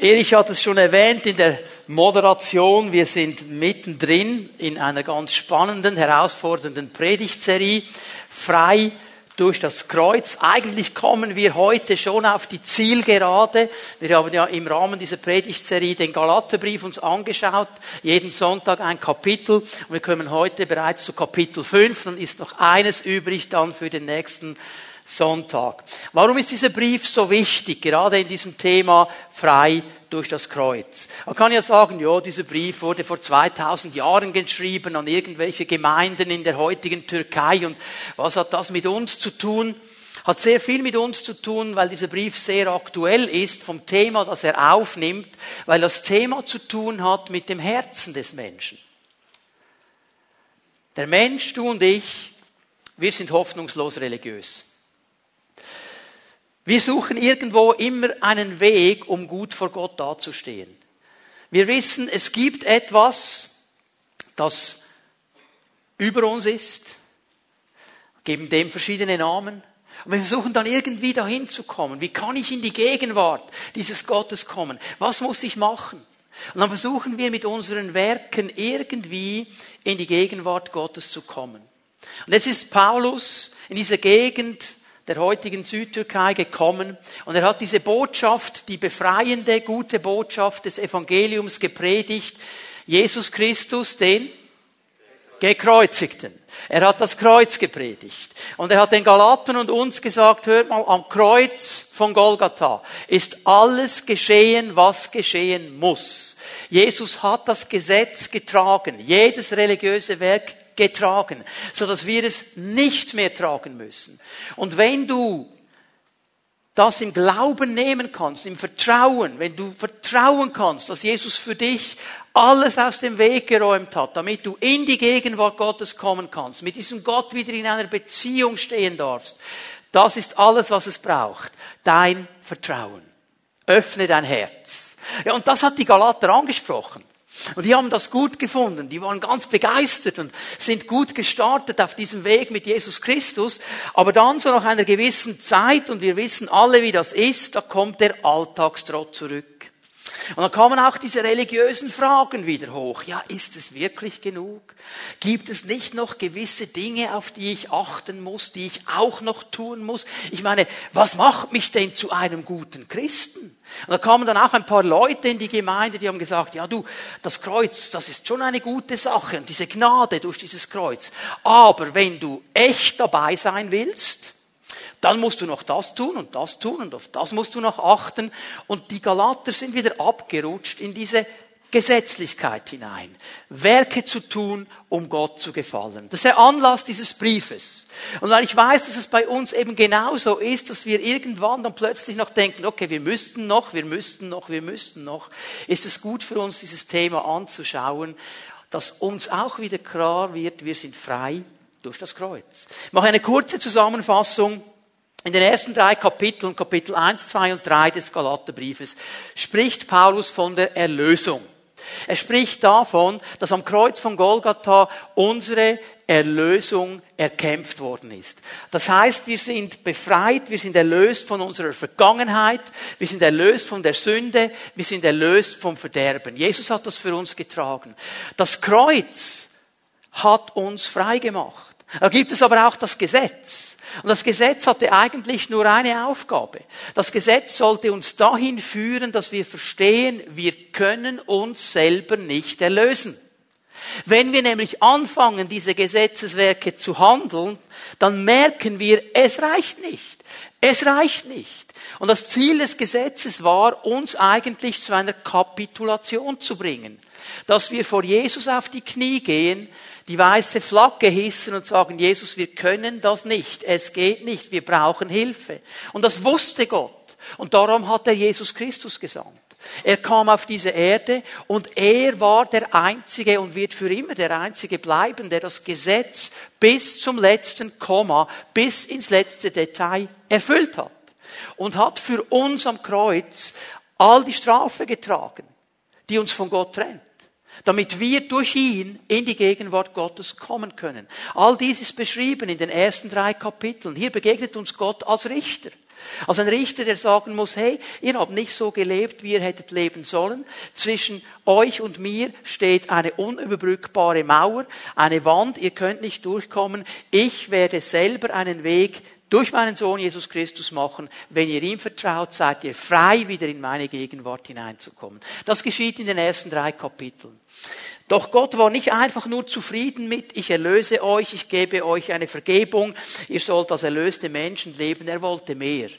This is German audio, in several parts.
Erich hat es schon erwähnt in der Moderation. Wir sind mittendrin in einer ganz spannenden, herausfordernden Predigtserie. Frei durch das Kreuz. Eigentlich kommen wir heute schon auf die Zielgerade. Wir haben ja im Rahmen dieser Predigtserie den Galaterbrief uns angeschaut. Jeden Sonntag ein Kapitel. Und wir kommen heute bereits zu Kapitel 5. Dann ist noch eines übrig dann für den nächsten Sonntag. Warum ist dieser Brief so wichtig, gerade in diesem Thema frei durch das Kreuz? Man kann ja sagen, ja, dieser Brief wurde vor 2000 Jahren geschrieben an irgendwelche Gemeinden in der heutigen Türkei und was hat das mit uns zu tun? Hat sehr viel mit uns zu tun, weil dieser Brief sehr aktuell ist vom Thema, das er aufnimmt, weil das Thema zu tun hat mit dem Herzen des Menschen. Der Mensch, du und ich, wir sind hoffnungslos religiös. Wir suchen irgendwo immer einen Weg, um gut vor Gott dazustehen. Wir wissen, es gibt etwas, das über uns ist, geben dem verschiedene Namen. Und wir versuchen dann irgendwie dahin zu kommen. Wie kann ich in die Gegenwart dieses Gottes kommen? Was muss ich machen? Und dann versuchen wir mit unseren Werken irgendwie in die Gegenwart Gottes zu kommen. Und jetzt ist Paulus in dieser Gegend der heutigen Südtürkei gekommen und er hat diese Botschaft, die befreiende, gute Botschaft des Evangeliums gepredigt. Jesus Christus, den gekreuzigten. Er hat das Kreuz gepredigt. Und er hat den Galaten und uns gesagt, hört mal, am Kreuz von Golgatha ist alles geschehen, was geschehen muss. Jesus hat das Gesetz getragen. Jedes religiöse Werk getragen, so dass wir es nicht mehr tragen müssen. Und wenn du das im Glauben nehmen kannst, im Vertrauen, wenn du vertrauen kannst, dass Jesus für dich alles aus dem Weg geräumt hat, damit du in die Gegenwart Gottes kommen kannst, mit diesem Gott wieder in einer Beziehung stehen darfst, das ist alles, was es braucht. Dein Vertrauen. Öffne dein Herz. Ja, und das hat die Galater angesprochen. Und die haben das gut gefunden. Die waren ganz begeistert und sind gut gestartet auf diesem Weg mit Jesus Christus. Aber dann so nach einer gewissen Zeit, und wir wissen alle, wie das ist, da kommt der Alltagstrott zurück. Und dann kamen auch diese religiösen Fragen wieder hoch. Ja, ist es wirklich genug? Gibt es nicht noch gewisse Dinge, auf die ich achten muss, die ich auch noch tun muss? Ich meine, was macht mich denn zu einem guten Christen? Und da kamen dann auch ein paar Leute in die Gemeinde, die haben gesagt, ja du, das Kreuz, das ist schon eine gute Sache und diese Gnade durch dieses Kreuz. Aber wenn du echt dabei sein willst, dann musst du noch das tun und das tun und auf das musst du noch achten. Und die Galater sind wieder abgerutscht in diese Gesetzlichkeit hinein. Werke zu tun, um Gott zu gefallen. Das ist der Anlass dieses Briefes. Und weil ich weiß, dass es bei uns eben genauso ist, dass wir irgendwann dann plötzlich noch denken, okay, wir müssten noch, wir müssten noch, wir müssten noch, ist es gut für uns, dieses Thema anzuschauen, dass uns auch wieder klar wird, wir sind frei durch das Kreuz. Ich mache eine kurze Zusammenfassung in den ersten drei Kapiteln, Kapitel 1, 2 und 3 des Galaterbriefes, spricht Paulus von der Erlösung. Er spricht davon, dass am Kreuz von Golgatha unsere Erlösung erkämpft worden ist. Das heißt, wir sind befreit, wir sind erlöst von unserer Vergangenheit, wir sind erlöst von der Sünde, wir sind erlöst vom Verderben. Jesus hat das für uns getragen. Das Kreuz hat uns frei gemacht. Da gibt es aber auch das Gesetz. Und das Gesetz hatte eigentlich nur eine Aufgabe. Das Gesetz sollte uns dahin führen, dass wir verstehen, wir können uns selber nicht erlösen. Wenn wir nämlich anfangen, diese Gesetzeswerke zu handeln, dann merken wir, es reicht nicht. Es reicht nicht. Und das Ziel des Gesetzes war, uns eigentlich zu einer Kapitulation zu bringen. Dass wir vor Jesus auf die Knie gehen, die weiße Flagge hissen und sagen, Jesus, wir können das nicht, es geht nicht, wir brauchen Hilfe. Und das wusste Gott. Und darum hat er Jesus Christus gesandt. Er kam auf diese Erde und er war der Einzige und wird für immer der Einzige bleiben, der das Gesetz bis zum letzten Komma, bis ins letzte Detail erfüllt hat. Und hat für uns am Kreuz all die Strafe getragen, die uns von Gott trennt damit wir durch ihn in die Gegenwart Gottes kommen können. All dies ist beschrieben in den ersten drei Kapiteln. Hier begegnet uns Gott als Richter. Also ein Richter, der sagen muss, hey, ihr habt nicht so gelebt, wie ihr hättet leben sollen. Zwischen euch und mir steht eine unüberbrückbare Mauer, eine Wand, ihr könnt nicht durchkommen. Ich werde selber einen Weg durch meinen Sohn Jesus Christus machen. Wenn ihr ihm vertraut, seid ihr frei, wieder in meine Gegenwart hineinzukommen. Das geschieht in den ersten drei Kapiteln. Doch Gott war nicht einfach nur zufrieden mit, ich erlöse euch, ich gebe euch eine Vergebung, ihr sollt als erlöste Menschen leben. Er wollte mehr.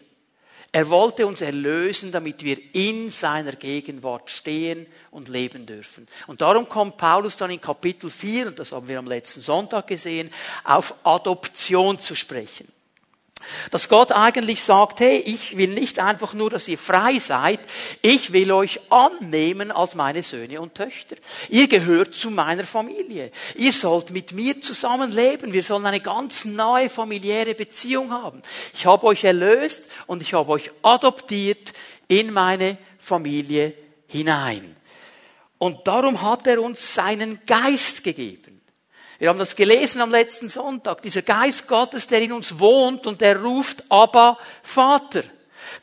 Er wollte uns erlösen, damit wir in seiner Gegenwart stehen und leben dürfen. Und darum kommt Paulus dann in Kapitel 4, und das haben wir am letzten Sonntag gesehen, auf Adoption zu sprechen. Dass Gott eigentlich sagt, hey, ich will nicht einfach nur, dass ihr frei seid, ich will euch annehmen als meine Söhne und Töchter. Ihr gehört zu meiner Familie. Ihr sollt mit mir zusammenleben. Wir sollen eine ganz neue familiäre Beziehung haben. Ich habe euch erlöst und ich habe euch adoptiert in meine Familie hinein. Und darum hat er uns seinen Geist gegeben. Wir haben das gelesen am letzten Sonntag. Dieser Geist Gottes, der in uns wohnt und der ruft, aber Vater.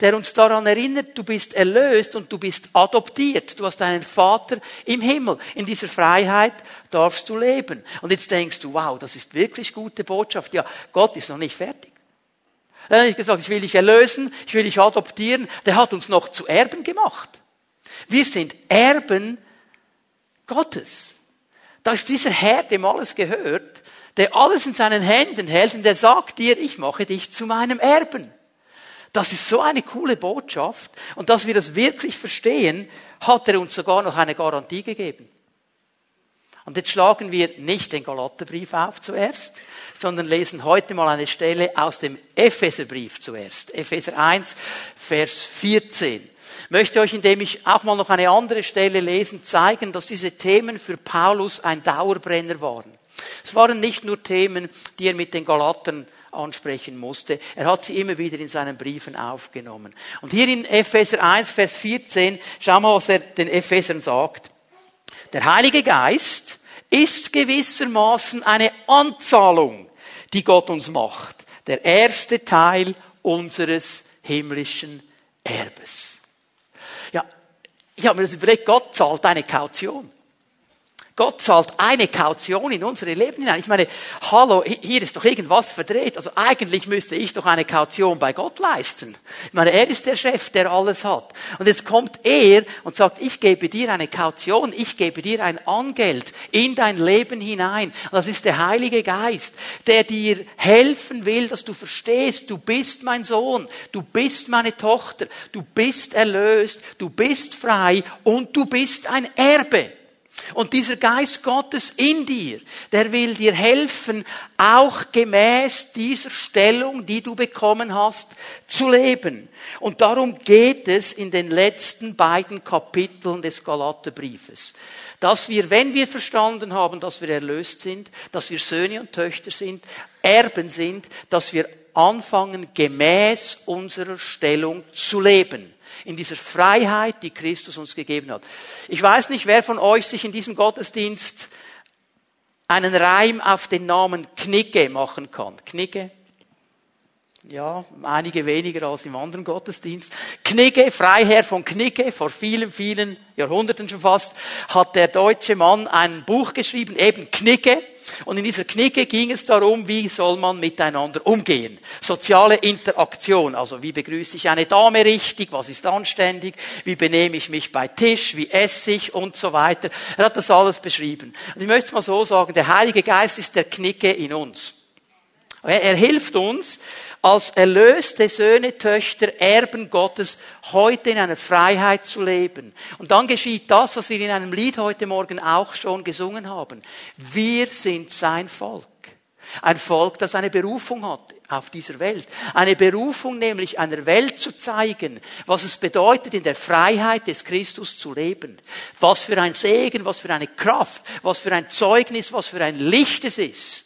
Der uns daran erinnert, du bist erlöst und du bist adoptiert. Du hast einen Vater im Himmel. In dieser Freiheit darfst du leben. Und jetzt denkst du, wow, das ist wirklich gute Botschaft. Ja, Gott ist noch nicht fertig. Er hat nicht gesagt, ich will dich erlösen, ich will dich adoptieren. Der hat uns noch zu Erben gemacht. Wir sind Erben Gottes. Da ist dieser Herr, dem alles gehört, der alles in seinen Händen hält und der sagt dir, ich mache dich zu meinem Erben. Das ist so eine coole Botschaft. Und dass wir das wirklich verstehen, hat er uns sogar noch eine Garantie gegeben. Und jetzt schlagen wir nicht den Galaterbrief auf zuerst, sondern lesen heute mal eine Stelle aus dem Epheserbrief zuerst. Epheser 1, Vers 14 möchte euch, indem ich auch mal noch eine andere Stelle lesen, zeigen, dass diese Themen für Paulus ein Dauerbrenner waren. Es waren nicht nur Themen, die er mit den Galatern ansprechen musste. Er hat sie immer wieder in seinen Briefen aufgenommen. Und hier in Epheser 1, Vers 14, schau mal, was er den Ephesern sagt. Der Heilige Geist ist gewissermaßen eine Anzahlung, die Gott uns macht. Der erste Teil unseres himmlischen Erbes. Ich habe mir das überlegt, Gott zahlt eine Kaution. Gott zahlt eine Kaution in unsere Leben hinein. Ich meine, hallo, hier ist doch irgendwas verdreht. Also eigentlich müsste ich doch eine Kaution bei Gott leisten. Ich meine, er ist der Chef, der alles hat. Und jetzt kommt er und sagt, ich gebe dir eine Kaution, ich gebe dir ein Angeld in dein Leben hinein. Und das ist der Heilige Geist, der dir helfen will, dass du verstehst, du bist mein Sohn, du bist meine Tochter, du bist erlöst, du bist frei und du bist ein Erbe. Und dieser Geist Gottes in dir, der will dir helfen, auch gemäß dieser Stellung, die du bekommen hast, zu leben. Und darum geht es in den letzten beiden Kapiteln des Galaterbriefes. Dass wir, wenn wir verstanden haben, dass wir erlöst sind, dass wir Söhne und Töchter sind, Erben sind, dass wir anfangen, gemäß unserer Stellung zu leben in dieser Freiheit, die Christus uns gegeben hat. Ich weiß nicht, wer von euch sich in diesem Gottesdienst einen Reim auf den Namen Knicke machen kann. Knicke? Ja, einige weniger als im anderen Gottesdienst. Knigge, Freiherr von Knigge, vor vielen, vielen Jahrhunderten schon fast, hat der deutsche Mann ein Buch geschrieben, eben Knigge. Und in dieser Knicke ging es darum, wie soll man miteinander umgehen. Soziale Interaktion, also wie begrüße ich eine Dame richtig, was ist anständig, wie benehme ich mich bei Tisch, wie esse ich und so weiter. Er hat das alles beschrieben. Und ich möchte es mal so sagen, der Heilige Geist ist der Knicke in uns. Er hilft uns, als erlöste Söhne, Töchter, Erben Gottes heute in einer Freiheit zu leben. Und dann geschieht das, was wir in einem Lied heute Morgen auch schon gesungen haben. Wir sind sein Volk. Ein Volk, das eine Berufung hat auf dieser Welt. Eine Berufung nämlich einer Welt zu zeigen, was es bedeutet, in der Freiheit des Christus zu leben. Was für ein Segen, was für eine Kraft, was für ein Zeugnis, was für ein Licht es ist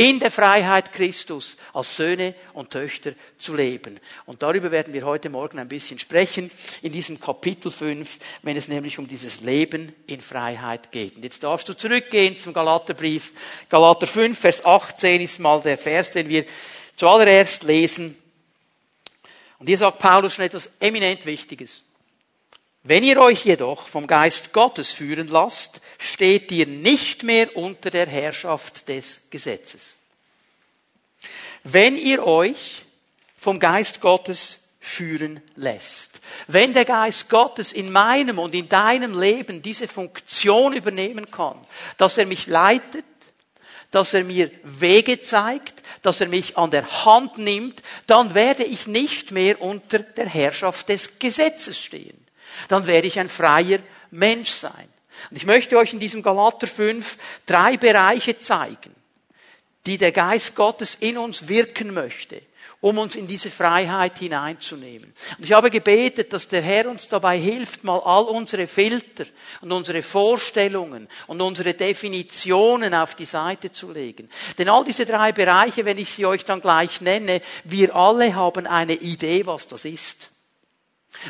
in der Freiheit Christus als Söhne und Töchter zu leben. Und darüber werden wir heute Morgen ein bisschen sprechen, in diesem Kapitel 5, wenn es nämlich um dieses Leben in Freiheit geht. Und jetzt darfst du zurückgehen zum Galaterbrief. Galater 5, Vers 18 ist mal der Vers, den wir zuallererst lesen. Und hier sagt Paulus schon etwas eminent Wichtiges. Wenn ihr euch jedoch vom Geist Gottes führen lasst, steht ihr nicht mehr unter der Herrschaft des Gesetzes. Wenn ihr euch vom Geist Gottes führen lässt. Wenn der Geist Gottes in meinem und in deinem Leben diese Funktion übernehmen kann, dass er mich leitet, dass er mir Wege zeigt, dass er mich an der Hand nimmt, dann werde ich nicht mehr unter der Herrschaft des Gesetzes stehen. Dann werde ich ein freier Mensch sein. Und ich möchte euch in diesem Galater 5 drei Bereiche zeigen, die der Geist Gottes in uns wirken möchte um uns in diese Freiheit hineinzunehmen. Und ich habe gebetet, dass der Herr uns dabei hilft, mal all unsere Filter und unsere Vorstellungen und unsere Definitionen auf die Seite zu legen. Denn all diese drei Bereiche, wenn ich sie euch dann gleich nenne, wir alle haben eine Idee, was das ist.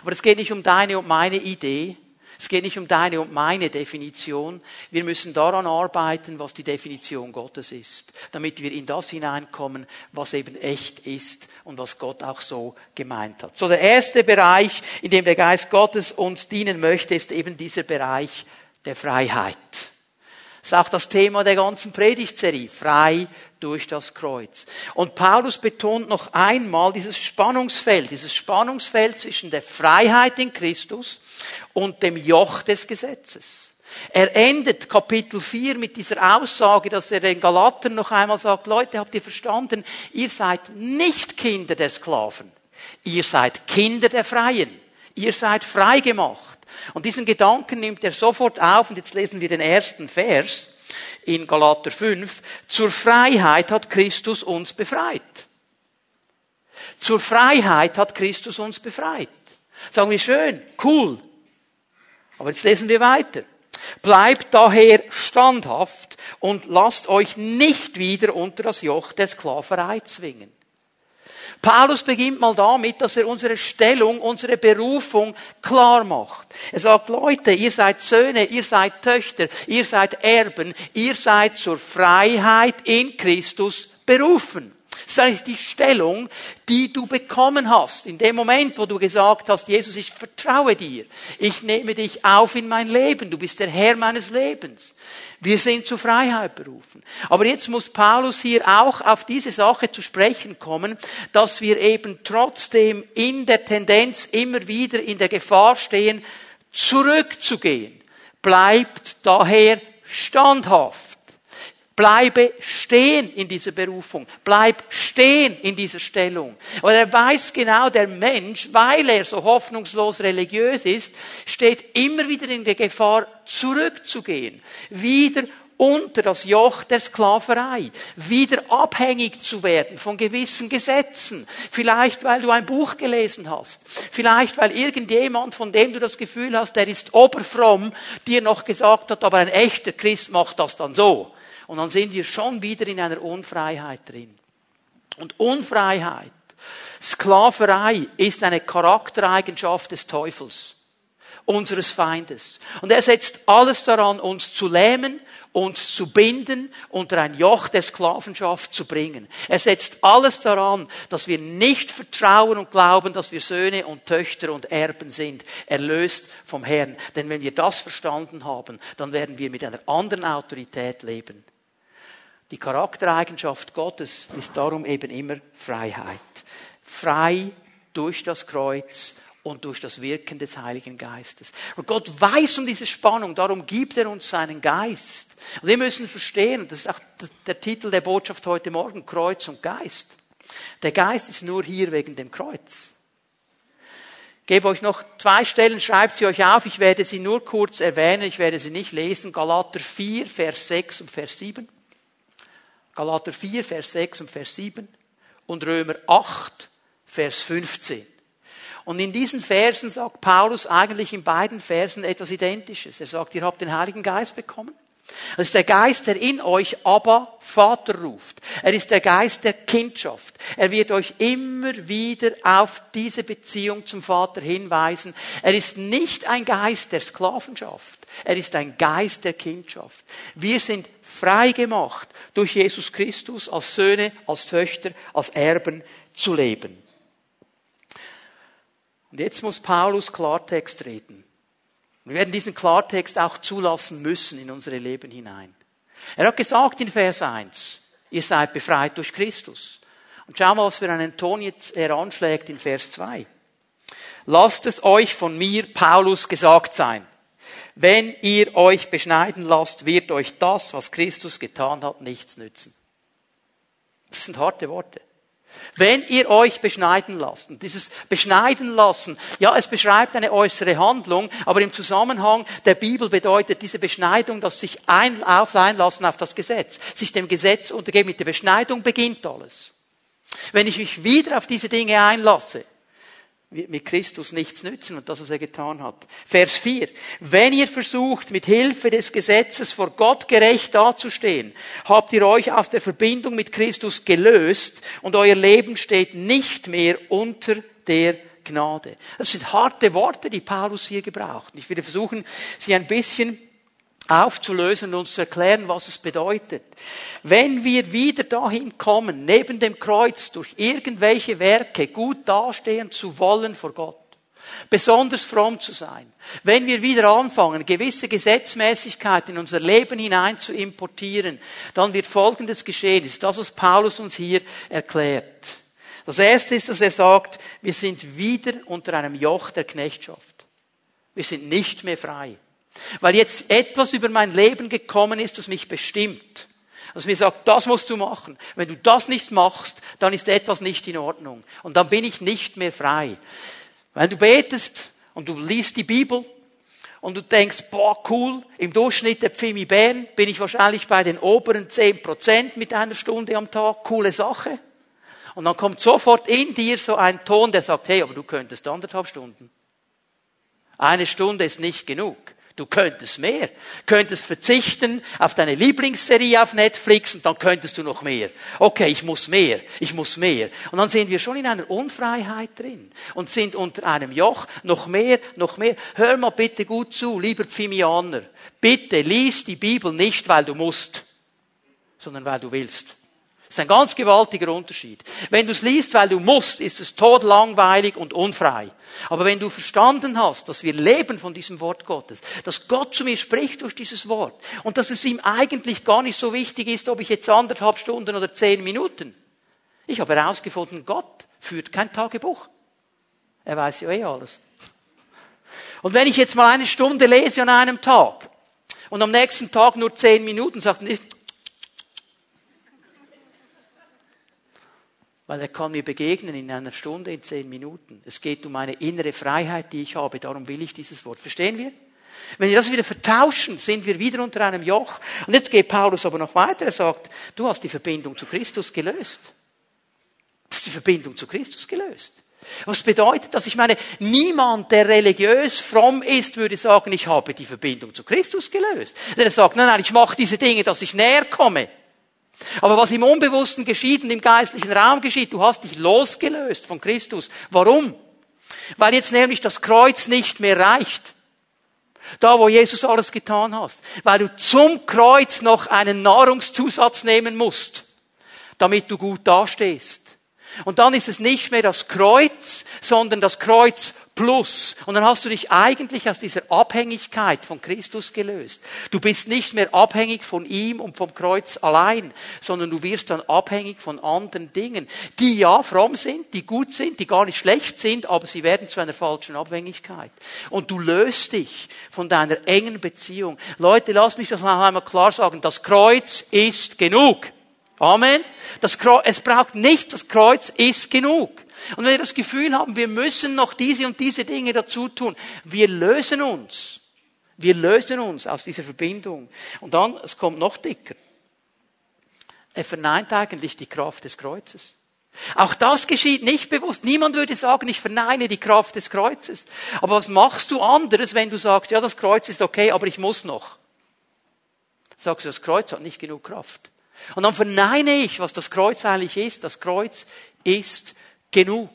Aber es geht nicht um deine und meine Idee, es geht nicht um deine und meine Definition. Wir müssen daran arbeiten, was die Definition Gottes ist, damit wir in das hineinkommen, was eben echt ist und was Gott auch so gemeint hat. So der erste Bereich, in dem der Geist Gottes uns dienen möchte, ist eben dieser Bereich der Freiheit. Das ist auch das Thema der ganzen Predigtserie. Frei durch das Kreuz. Und Paulus betont noch einmal dieses Spannungsfeld, dieses Spannungsfeld zwischen der Freiheit in Christus und dem Joch des Gesetzes. Er endet Kapitel 4 mit dieser Aussage, dass er den Galatern noch einmal sagt, Leute, habt ihr verstanden, ihr seid nicht Kinder der Sklaven. Ihr seid Kinder der Freien. Ihr seid frei gemacht. Und diesen Gedanken nimmt er sofort auf, und jetzt lesen wir den ersten Vers in Galater 5. Zur Freiheit hat Christus uns befreit. Zur Freiheit hat Christus uns befreit. Sagen wir schön, cool. Aber jetzt lesen wir weiter. Bleibt daher standhaft und lasst euch nicht wieder unter das Joch der Sklaverei zwingen. Paulus beginnt mal damit, dass er unsere Stellung, unsere Berufung klar macht. Er sagt, Leute, ihr seid Söhne, ihr seid Töchter, ihr seid Erben, ihr seid zur Freiheit in Christus berufen. Das ist eigentlich die Stellung, die du bekommen hast. In dem Moment, wo du gesagt hast, Jesus, ich vertraue dir. Ich nehme dich auf in mein Leben. Du bist der Herr meines Lebens. Wir sind zur Freiheit berufen. Aber jetzt muss Paulus hier auch auf diese Sache zu sprechen kommen, dass wir eben trotzdem in der Tendenz immer wieder in der Gefahr stehen, zurückzugehen. Bleibt daher standhaft. Bleibe stehen in dieser Berufung. Bleib stehen in dieser Stellung. Und er weiß genau, der Mensch, weil er so hoffnungslos religiös ist, steht immer wieder in der Gefahr, zurückzugehen. Wieder unter das Joch der Sklaverei, wieder abhängig zu werden von gewissen Gesetzen. Vielleicht, weil du ein Buch gelesen hast. Vielleicht, weil irgendjemand, von dem du das Gefühl hast, der ist oberfromm, dir noch gesagt hat, aber ein echter Christ macht das dann so. Und dann sind wir schon wieder in einer Unfreiheit drin. Und Unfreiheit, Sklaverei ist eine Charaktereigenschaft des Teufels, unseres Feindes. Und er setzt alles daran, uns zu lähmen, uns zu binden, unter ein Joch der Sklavenschaft zu bringen. Er setzt alles daran, dass wir nicht vertrauen und glauben, dass wir Söhne und Töchter und Erben sind, erlöst vom Herrn. Denn wenn wir das verstanden haben, dann werden wir mit einer anderen Autorität leben. Die Charaktereigenschaft Gottes ist darum eben immer Freiheit. Frei durch das Kreuz und durch das Wirken des Heiligen Geistes. Und Gott weiß um diese Spannung, darum gibt er uns seinen Geist. Und wir müssen verstehen, das ist auch der Titel der Botschaft heute Morgen, Kreuz und Geist. Der Geist ist nur hier wegen dem Kreuz. Gebe euch noch zwei Stellen, schreibt sie euch auf, ich werde sie nur kurz erwähnen, ich werde sie nicht lesen. Galater 4, Vers 6 und Vers 7. Galater 4, Vers 6 und Vers 7 und Römer 8, Vers 15. Und in diesen Versen sagt Paulus eigentlich in beiden Versen etwas Identisches. Er sagt, ihr habt den Heiligen Geist bekommen. Das ist der Geist, der in euch aber Vater ruft. Er ist der Geist der Kindschaft. Er wird euch immer wieder auf diese Beziehung zum Vater hinweisen. Er ist nicht ein Geist der Sklavenschaft. Er ist ein Geist der Kindschaft. Wir sind frei gemacht, durch Jesus Christus als Söhne, als Töchter, als Erben zu leben. Und jetzt muss Paulus Klartext reden. Wir werden diesen Klartext auch zulassen müssen in unsere Leben hinein. Er hat gesagt in Vers 1, ihr seid befreit durch Christus. Und schau mal, was für einen Ton jetzt er anschlägt in Vers 2. Lasst es euch von mir, Paulus, gesagt sein. Wenn ihr euch beschneiden lasst, wird euch das, was Christus getan hat, nichts nützen. Das sind harte Worte. Wenn ihr euch beschneiden lasst, und dieses beschneiden lassen, ja, es beschreibt eine äußere Handlung, aber im Zusammenhang der Bibel bedeutet diese Beschneidung, dass sich ein, auf einlassen auf das Gesetz, sich dem Gesetz untergeben. Mit der Beschneidung beginnt alles. Wenn ich mich wieder auf diese Dinge einlasse, mit Christus nichts nützen und das, was er getan hat. Vers 4. Wenn ihr versucht, mit Hilfe des Gesetzes vor Gott gerecht dazustehen, habt ihr euch aus der Verbindung mit Christus gelöst und euer Leben steht nicht mehr unter der Gnade. Das sind harte Worte, die Paulus hier gebraucht. Ich werde versuchen, sie ein bisschen aufzulösen und uns zu erklären, was es bedeutet. Wenn wir wieder dahin kommen, neben dem Kreuz durch irgendwelche Werke gut dastehen zu wollen vor Gott, besonders fromm zu sein, wenn wir wieder anfangen, gewisse Gesetzmäßigkeit in unser Leben hinein zu importieren, dann wird Folgendes geschehen. Das ist das, was Paulus uns hier erklärt. Das erste ist, dass er sagt, wir sind wieder unter einem Joch der Knechtschaft. Wir sind nicht mehr frei. Weil jetzt etwas über mein Leben gekommen ist, das mich bestimmt. Das mir sagt, das musst du machen. Wenn du das nicht machst, dann ist etwas nicht in Ordnung. Und dann bin ich nicht mehr frei. Wenn du betest und du liest die Bibel und du denkst, boah, cool, im Durchschnitt der Pfimi Bern bin ich wahrscheinlich bei den oberen zehn Prozent mit einer Stunde am Tag, coole Sache. Und dann kommt sofort in dir so ein Ton, der sagt, hey, aber du könntest anderthalb Stunden. Eine Stunde ist nicht genug. Du könntest mehr. Könntest verzichten auf deine Lieblingsserie auf Netflix und dann könntest du noch mehr. Okay, ich muss mehr. Ich muss mehr. Und dann sind wir schon in einer Unfreiheit drin und sind unter einem Joch. Noch mehr, noch mehr. Hör mal bitte gut zu, lieber Pfimianer. Bitte lies die Bibel nicht, weil du musst, sondern weil du willst. Das ist ein ganz gewaltiger Unterschied. Wenn du es liest, weil du musst, ist es todlangweilig und unfrei. Aber wenn du verstanden hast, dass wir leben von diesem Wort Gottes, dass Gott zu mir spricht durch dieses Wort und dass es ihm eigentlich gar nicht so wichtig ist, ob ich jetzt anderthalb Stunden oder zehn Minuten. Ich habe herausgefunden, Gott führt kein Tagebuch. Er weiß ja eh alles. Und wenn ich jetzt mal eine Stunde lese an einem Tag und am nächsten Tag nur zehn Minuten, sagt weil er kann mir begegnen in einer Stunde, in zehn Minuten. Es geht um eine innere Freiheit, die ich habe. Darum will ich dieses Wort. Verstehen wir? Wenn wir das wieder vertauschen, sind wir wieder unter einem Joch. Und jetzt geht Paulus aber noch weiter. Er sagt, du hast die Verbindung zu Christus gelöst. Du hast die Verbindung zu Christus gelöst. Was bedeutet das? Ich meine, niemand, der religiös fromm ist, würde sagen, ich habe die Verbindung zu Christus gelöst. Der sagt, nein, nein, ich mache diese Dinge, dass ich näher komme. Aber was im Unbewussten geschieht und im geistlichen Raum geschieht, du hast dich losgelöst von Christus. Warum? Weil jetzt nämlich das Kreuz nicht mehr reicht. Da, wo Jesus alles getan hast. Weil du zum Kreuz noch einen Nahrungszusatz nehmen musst, damit du gut dastehst. Und dann ist es nicht mehr das Kreuz, sondern das Kreuz plus. Und dann hast du dich eigentlich aus dieser Abhängigkeit von Christus gelöst. Du bist nicht mehr abhängig von ihm und vom Kreuz allein, sondern du wirst dann abhängig von anderen Dingen, die ja fromm sind, die gut sind, die gar nicht schlecht sind, aber sie werden zu einer falschen Abhängigkeit. Und du löst dich von deiner engen Beziehung. Leute, lass mich das noch einmal klar sagen. Das Kreuz ist genug. Amen. Das Kreuz, es braucht nichts, das Kreuz ist genug. Und wenn wir das Gefühl haben, wir müssen noch diese und diese Dinge dazu tun, wir lösen uns. Wir lösen uns aus dieser Verbindung. Und dann, es kommt noch dicker. Er verneint eigentlich die Kraft des Kreuzes. Auch das geschieht nicht bewusst. Niemand würde sagen, ich verneine die Kraft des Kreuzes. Aber was machst du anderes, wenn du sagst, ja, das Kreuz ist okay, aber ich muss noch? Sagst du, das Kreuz hat nicht genug Kraft. Und dann verneine ich, was das Kreuz eigentlich ist. Das Kreuz ist genug.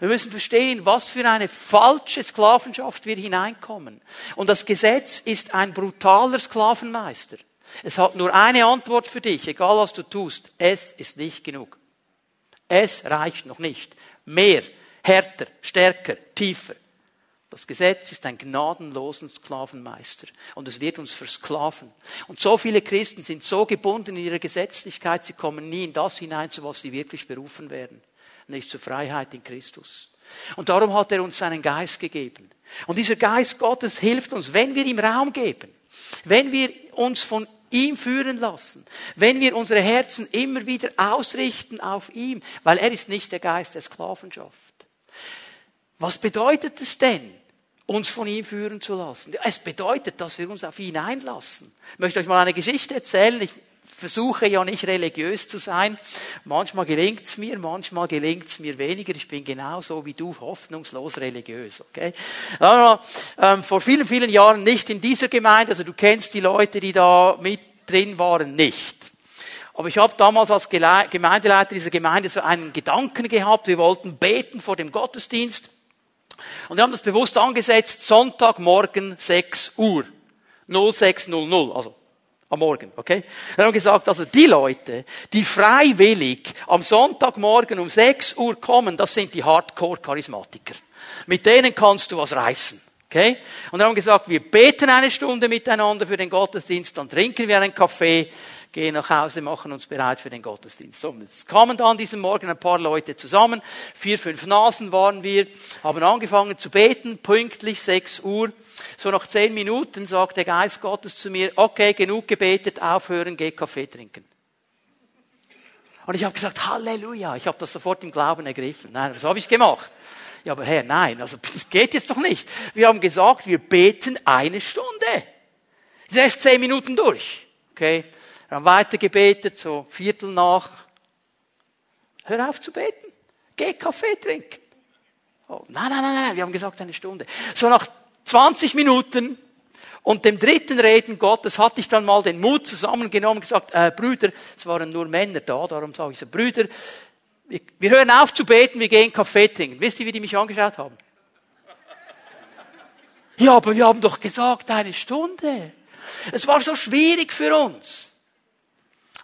Wir müssen verstehen, was für eine falsche Sklavenschaft wir hineinkommen. Und das Gesetz ist ein brutaler Sklavenmeister. Es hat nur eine Antwort für dich, egal was du tust. Es ist nicht genug. Es reicht noch nicht. Mehr, härter, stärker, tiefer. Das Gesetz ist ein gnadenlosen Sklavenmeister und es wird uns versklaven. Und so viele Christen sind so gebunden in ihrer Gesetzlichkeit, sie kommen nie in das hinein, zu was sie wirklich berufen werden, nicht zur Freiheit in Christus. Und darum hat er uns seinen Geist gegeben. Und dieser Geist Gottes hilft uns, wenn wir ihm Raum geben, wenn wir uns von ihm führen lassen, wenn wir unsere Herzen immer wieder ausrichten auf ihm, weil er ist nicht der Geist der Sklavenschaft. Was bedeutet es denn? uns von ihm führen zu lassen. Es bedeutet, dass wir uns auf ihn einlassen. Ich möchte euch mal eine Geschichte erzählen. Ich versuche ja nicht religiös zu sein. Manchmal gelingt's mir, manchmal gelingt's mir weniger. Ich bin genauso wie du hoffnungslos religiös. Okay? Aber, ähm, vor vielen, vielen Jahren nicht in dieser Gemeinde. Also du kennst die Leute, die da mit drin waren, nicht. Aber ich habe damals als Gemeindeleiter dieser Gemeinde so einen Gedanken gehabt. Wir wollten beten vor dem Gottesdienst. Und wir haben das bewusst angesetzt, Sonntagmorgen 6 Uhr. 0600, also am Morgen, okay? Wir haben gesagt, also die Leute, die freiwillig am Sonntagmorgen um 6 Uhr kommen, das sind die Hardcore-Charismatiker. Mit denen kannst du was reißen. Okay? Und wir haben gesagt, wir beten eine Stunde miteinander für den Gottesdienst, dann trinken wir einen Kaffee, gehen nach Hause, machen uns bereit für den Gottesdienst. So, jetzt kamen dann diesen Morgen ein paar Leute zusammen, vier, fünf Nasen waren wir, haben angefangen zu beten, pünktlich sechs Uhr. So nach zehn Minuten sagt der Geist Gottes zu mir, okay, genug gebetet, aufhören, geh Kaffee trinken. Und ich habe gesagt, Halleluja, ich habe das sofort im Glauben ergriffen. Nein, was habe ich gemacht? Ja, aber Herr, nein, also das geht jetzt doch nicht. Wir haben gesagt, wir beten eine Stunde. Das erst zehn Minuten durch. Okay? Wir haben weiter gebetet, so Viertel nach. Hör auf zu beten. Geh Kaffee trinken. Oh, nein, nein, nein, nein, wir haben gesagt eine Stunde. So nach 20 Minuten und dem dritten Reden Gottes hatte ich dann mal den Mut zusammengenommen und gesagt, äh, Brüder, es waren nur Männer da, darum sage ich so, Brüder, wir, wir hören auf zu beten, wir gehen Kaffee trinken. Wisst ihr, wie die mich angeschaut haben? Ja, aber wir haben doch gesagt, eine Stunde. Es war so schwierig für uns.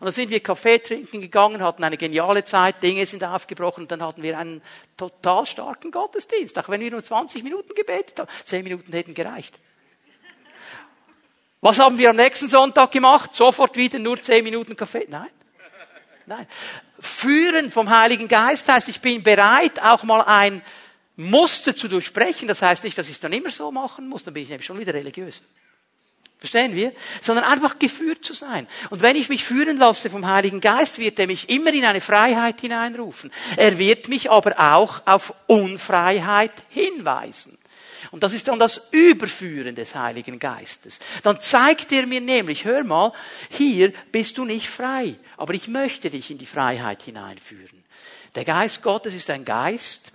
Und dann sind wir Kaffee trinken gegangen, hatten eine geniale Zeit, Dinge sind aufgebrochen, und dann hatten wir einen total starken Gottesdienst, auch wenn wir nur 20 Minuten gebetet haben. 10 Minuten hätten gereicht. Was haben wir am nächsten Sonntag gemacht? Sofort wieder nur 10 Minuten Kaffee? Nein. Nein. Führen vom Heiligen Geist heißt, ich bin bereit, auch mal ein Muster zu durchbrechen. Das heißt nicht, dass ich es dann immer so machen muss, dann bin ich nämlich schon wieder religiös. Verstehen wir? Sondern einfach geführt zu sein. Und wenn ich mich führen lasse vom Heiligen Geist, wird er mich immer in eine Freiheit hineinrufen. Er wird mich aber auch auf Unfreiheit hinweisen. Und das ist dann das Überführen des Heiligen Geistes. Dann zeigt er mir nämlich, hör mal, hier bist du nicht frei, aber ich möchte dich in die Freiheit hineinführen. Der Geist Gottes ist ein Geist,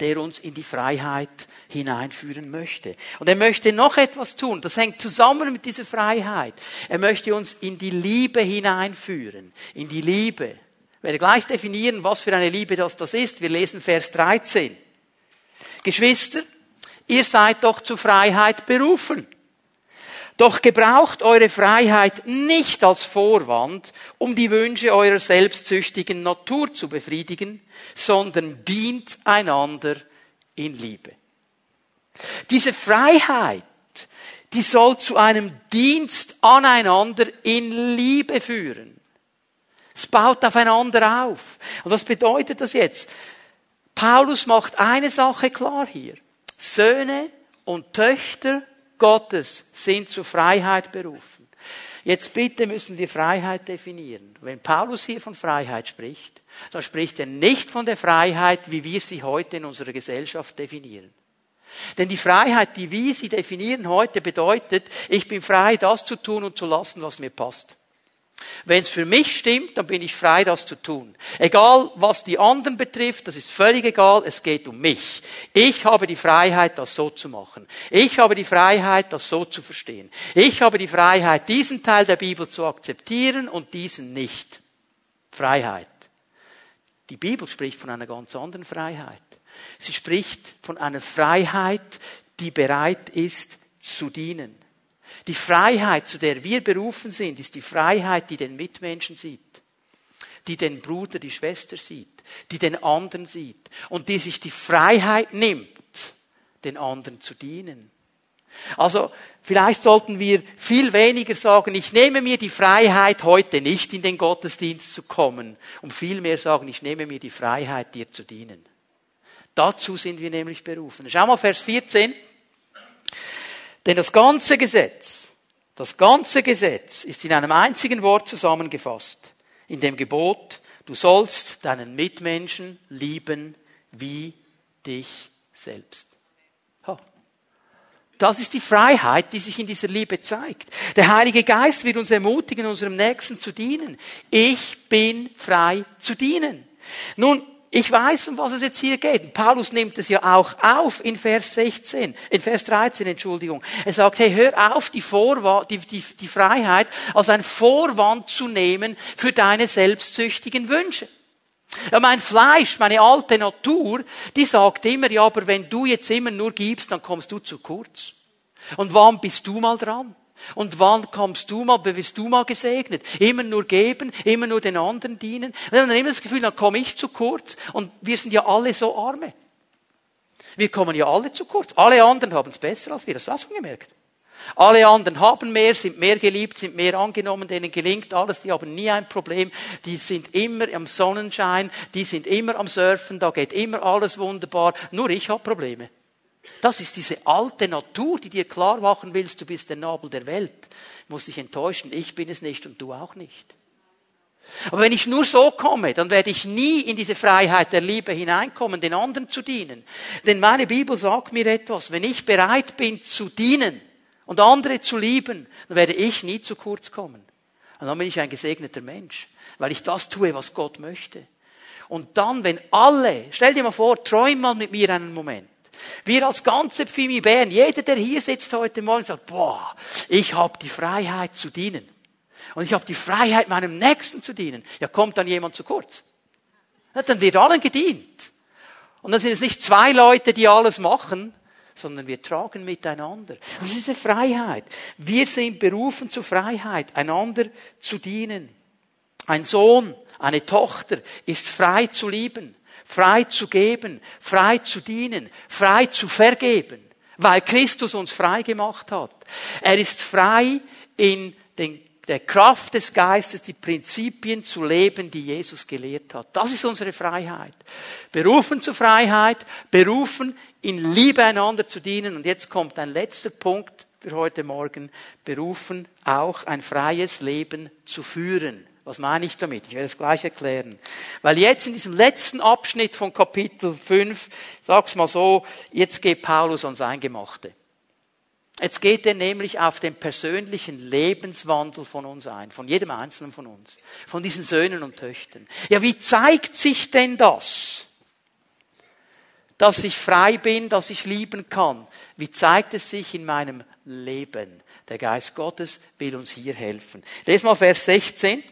der uns in die Freiheit hineinführen möchte. Und er möchte noch etwas tun. Das hängt zusammen mit dieser Freiheit. Er möchte uns in die Liebe hineinführen. In die Liebe. Ich werde gleich definieren, was für eine Liebe das, das ist. Wir lesen Vers 13. Geschwister, ihr seid doch zur Freiheit berufen. Doch gebraucht eure Freiheit nicht als Vorwand, um die Wünsche eurer selbstsüchtigen Natur zu befriedigen, sondern dient einander in Liebe. Diese Freiheit, die soll zu einem Dienst aneinander in Liebe führen. Es baut aufeinander auf. Und was bedeutet das jetzt? Paulus macht eine Sache klar hier. Söhne und Töchter Gottes sind zur Freiheit berufen. Jetzt bitte müssen wir Freiheit definieren. Wenn Paulus hier von Freiheit spricht, dann spricht er nicht von der Freiheit, wie wir sie heute in unserer Gesellschaft definieren. Denn die Freiheit, die wir sie definieren heute, bedeutet, ich bin frei, das zu tun und zu lassen, was mir passt. Wenn es für mich stimmt, dann bin ich frei, das zu tun. Egal, was die anderen betrifft, das ist völlig egal, es geht um mich. Ich habe die Freiheit, das so zu machen. Ich habe die Freiheit, das so zu verstehen. Ich habe die Freiheit, diesen Teil der Bibel zu akzeptieren und diesen nicht. Freiheit. Die Bibel spricht von einer ganz anderen Freiheit. Sie spricht von einer Freiheit, die bereit ist zu dienen. Die Freiheit, zu der wir berufen sind, ist die Freiheit, die den Mitmenschen sieht, die den Bruder, die Schwester sieht, die den anderen sieht und die sich die Freiheit nimmt, den anderen zu dienen. Also vielleicht sollten wir viel weniger sagen, ich nehme mir die Freiheit, heute nicht in den Gottesdienst zu kommen, und vielmehr sagen, ich nehme mir die Freiheit, dir zu dienen. Dazu sind wir nämlich berufen. Schau mal Vers 14. Denn das ganze Gesetz, das ganze Gesetz ist in einem einzigen Wort zusammengefasst, in dem Gebot, du sollst deinen Mitmenschen lieben wie dich selbst. Das ist die Freiheit, die sich in dieser Liebe zeigt. Der Heilige Geist wird uns ermutigen, unserem Nächsten zu dienen. Ich bin frei zu dienen. Nun, ich weiß, um was es jetzt hier geht. Paulus nimmt es ja auch auf in Vers 16, in Vers 13, Entschuldigung. Er sagt, hey, hör auf, die, Vorwand, die, die, die Freiheit als ein Vorwand zu nehmen für deine selbstsüchtigen Wünsche. Ja, mein Fleisch, meine alte Natur, die sagt immer, ja, aber wenn du jetzt immer nur gibst, dann kommst du zu kurz. Und wann bist du mal dran? Und wann kommst du mal, bist du mal gesegnet? Immer nur geben, immer nur den anderen dienen. Und dann immer das Gefühl, dann komme ich zu kurz. Und wir sind ja alle so arme. Wir kommen ja alle zu kurz. Alle anderen haben es besser als wir. Das hast du schon gemerkt. Alle anderen haben mehr, sind mehr geliebt, sind mehr angenommen, denen gelingt alles, die haben nie ein Problem, die sind immer am Sonnenschein, die sind immer am Surfen, da geht immer alles wunderbar, nur ich habe Probleme. Das ist diese alte Natur, die dir klar machen willst, du bist der Nabel der Welt. Muss dich enttäuschen, ich bin es nicht und du auch nicht. Aber wenn ich nur so komme, dann werde ich nie in diese Freiheit der Liebe hineinkommen, den anderen zu dienen. Denn meine Bibel sagt mir etwas, wenn ich bereit bin zu dienen, und andere zu lieben, dann werde ich nie zu kurz kommen. Und dann bin ich ein gesegneter Mensch, weil ich das tue, was Gott möchte. Und dann, wenn alle, stell dir mal vor, träum mal mit mir einen Moment. Wir als ganze Pfimi Bern, jeder, der hier sitzt heute Morgen, sagt, boah, ich habe die Freiheit zu dienen. Und ich habe die Freiheit, meinem Nächsten zu dienen. Ja, kommt dann jemand zu kurz? Ja, dann wird allen gedient. Und dann sind es nicht zwei Leute, die alles machen, sondern wir tragen miteinander. Das ist diese Freiheit. Wir sind berufen zur Freiheit, einander zu dienen. Ein Sohn, eine Tochter ist frei zu lieben, frei zu geben, frei zu dienen, frei zu vergeben, weil Christus uns frei gemacht hat. Er ist frei in den der Kraft des Geistes die Prinzipien zu leben, die Jesus gelehrt hat. Das ist unsere Freiheit. Berufen zur Freiheit, berufen in Liebe einander zu dienen. Und jetzt kommt ein letzter Punkt für heute Morgen. Berufen auch ein freies Leben zu führen. Was meine ich damit? Ich werde es gleich erklären. Weil jetzt in diesem letzten Abschnitt von Kapitel 5, sag's mal so, jetzt geht Paulus ans Eingemachte. Jetzt geht er nämlich auf den persönlichen Lebenswandel von uns ein, von jedem Einzelnen von uns, von diesen Söhnen und Töchtern. Ja, wie zeigt sich denn das, dass ich frei bin, dass ich lieben kann? Wie zeigt es sich in meinem Leben? Der Geist Gottes will uns hier helfen. Lesen mal Vers 16.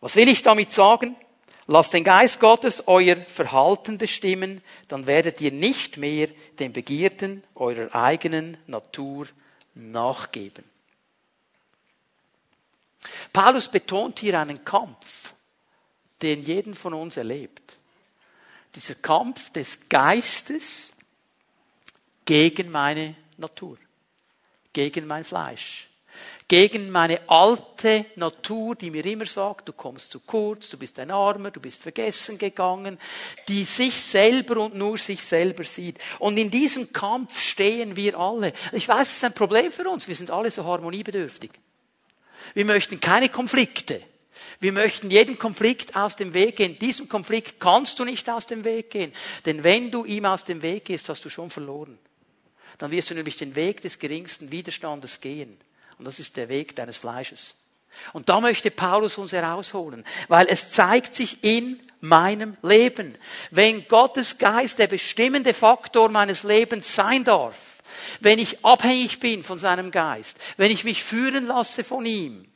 Was will ich damit sagen? Lasst den Geist Gottes euer Verhalten bestimmen, dann werdet ihr nicht mehr den Begierden eurer eigenen Natur nachgeben. Paulus betont hier einen Kampf, den jeden von uns erlebt. Dieser Kampf des Geistes gegen meine Natur, gegen mein Fleisch gegen meine alte Natur, die mir immer sagt, du kommst zu kurz, du bist ein Armer, du bist vergessen gegangen, die sich selber und nur sich selber sieht. Und in diesem Kampf stehen wir alle. Ich weiß, es ist ein Problem für uns. Wir sind alle so harmoniebedürftig. Wir möchten keine Konflikte. Wir möchten jeden Konflikt aus dem Weg gehen. Diesem Konflikt kannst du nicht aus dem Weg gehen. Denn wenn du ihm aus dem Weg gehst, hast du schon verloren. Dann wirst du nämlich den Weg des geringsten Widerstandes gehen. Und das ist der Weg deines Fleisches. Und da möchte Paulus uns herausholen, weil es zeigt sich in meinem Leben. Wenn Gottes Geist der bestimmende Faktor meines Lebens sein darf, wenn ich abhängig bin von seinem Geist, wenn ich mich führen lasse von ihm,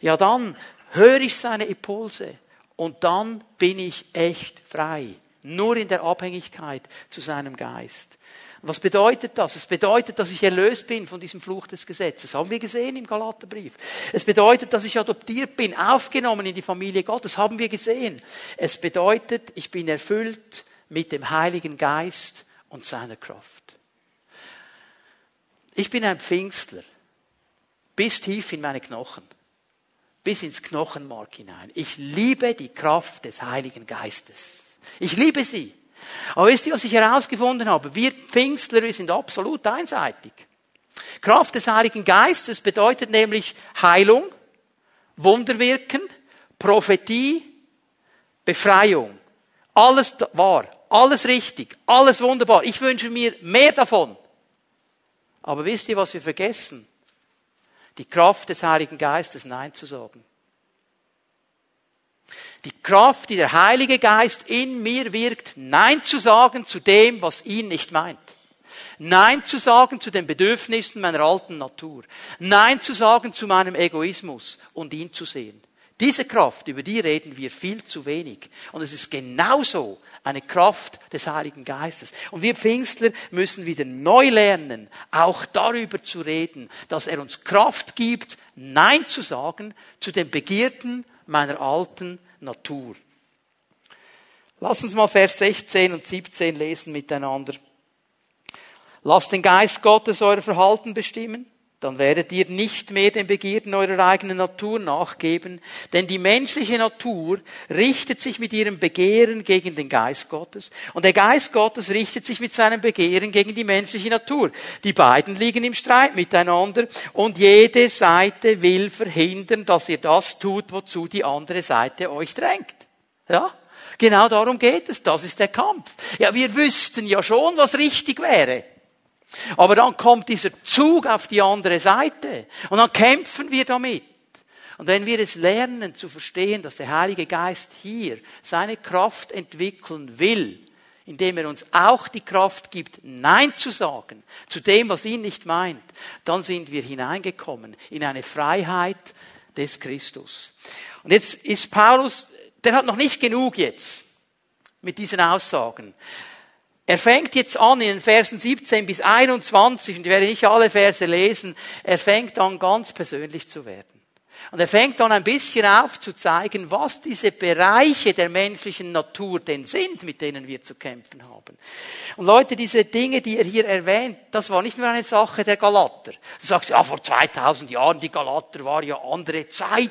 ja dann höre ich seine Impulse und dann bin ich echt frei. Nur in der Abhängigkeit zu seinem Geist. Was bedeutet das? Es bedeutet, dass ich erlöst bin von diesem Fluch des Gesetzes. Haben wir gesehen im Galaterbrief. Es bedeutet, dass ich adoptiert bin, aufgenommen in die Familie Gottes. Haben wir gesehen. Es bedeutet, ich bin erfüllt mit dem Heiligen Geist und seiner Kraft. Ich bin ein Pfingstler. Bis tief in meine Knochen. Bis ins Knochenmark hinein. Ich liebe die Kraft des Heiligen Geistes. Ich liebe sie. Aber wisst ihr, was ich herausgefunden habe? Wir Pfingstler, wir sind absolut einseitig. Kraft des Heiligen Geistes bedeutet nämlich Heilung, Wunderwirken, Prophetie, Befreiung. Alles wahr, alles richtig, alles wunderbar. Ich wünsche mir mehr davon. Aber wisst ihr, was wir vergessen? Die Kraft des Heiligen Geistes Nein zu sagen. Die Kraft, die der Heilige Geist in mir wirkt, Nein zu sagen zu dem, was ihn nicht meint. Nein zu sagen zu den Bedürfnissen meiner alten Natur. Nein zu sagen zu meinem Egoismus und ihn zu sehen. Diese Kraft, über die reden wir viel zu wenig. Und es ist genauso eine Kraft des Heiligen Geistes. Und wir Pfingstler müssen wieder neu lernen, auch darüber zu reden, dass er uns Kraft gibt, Nein zu sagen zu den Begierden meiner alten Natur. Lass uns mal Vers 16 und 17 lesen miteinander. Lasst den Geist Gottes euer Verhalten bestimmen dann werdet ihr nicht mehr den Begierden eurer eigenen Natur nachgeben, denn die menschliche Natur richtet sich mit ihrem Begehren gegen den Geist Gottes und der Geist Gottes richtet sich mit seinem Begehren gegen die menschliche Natur. Die beiden liegen im Streit miteinander und jede Seite will verhindern, dass ihr das tut, wozu die andere Seite euch drängt. Ja? Genau darum geht es. Das ist der Kampf. Ja, wir wüssten ja schon, was richtig wäre. Aber dann kommt dieser Zug auf die andere Seite und dann kämpfen wir damit. Und wenn wir es lernen zu verstehen, dass der Heilige Geist hier seine Kraft entwickeln will, indem er uns auch die Kraft gibt, Nein zu sagen zu dem, was ihn nicht meint, dann sind wir hineingekommen in eine Freiheit des Christus. Und jetzt ist Paulus, der hat noch nicht genug jetzt mit diesen Aussagen. Er fängt jetzt an in den Versen 17 bis 21, und ich werde nicht alle Verse lesen, er fängt an ganz persönlich zu werden. Und er fängt an ein bisschen aufzuzeigen, was diese Bereiche der menschlichen Natur denn sind, mit denen wir zu kämpfen haben. Und Leute, diese Dinge, die er hier erwähnt, das war nicht nur eine Sache der Galater. Du sagst, ja, vor 2000 Jahren, die Galater war ja andere Zeit.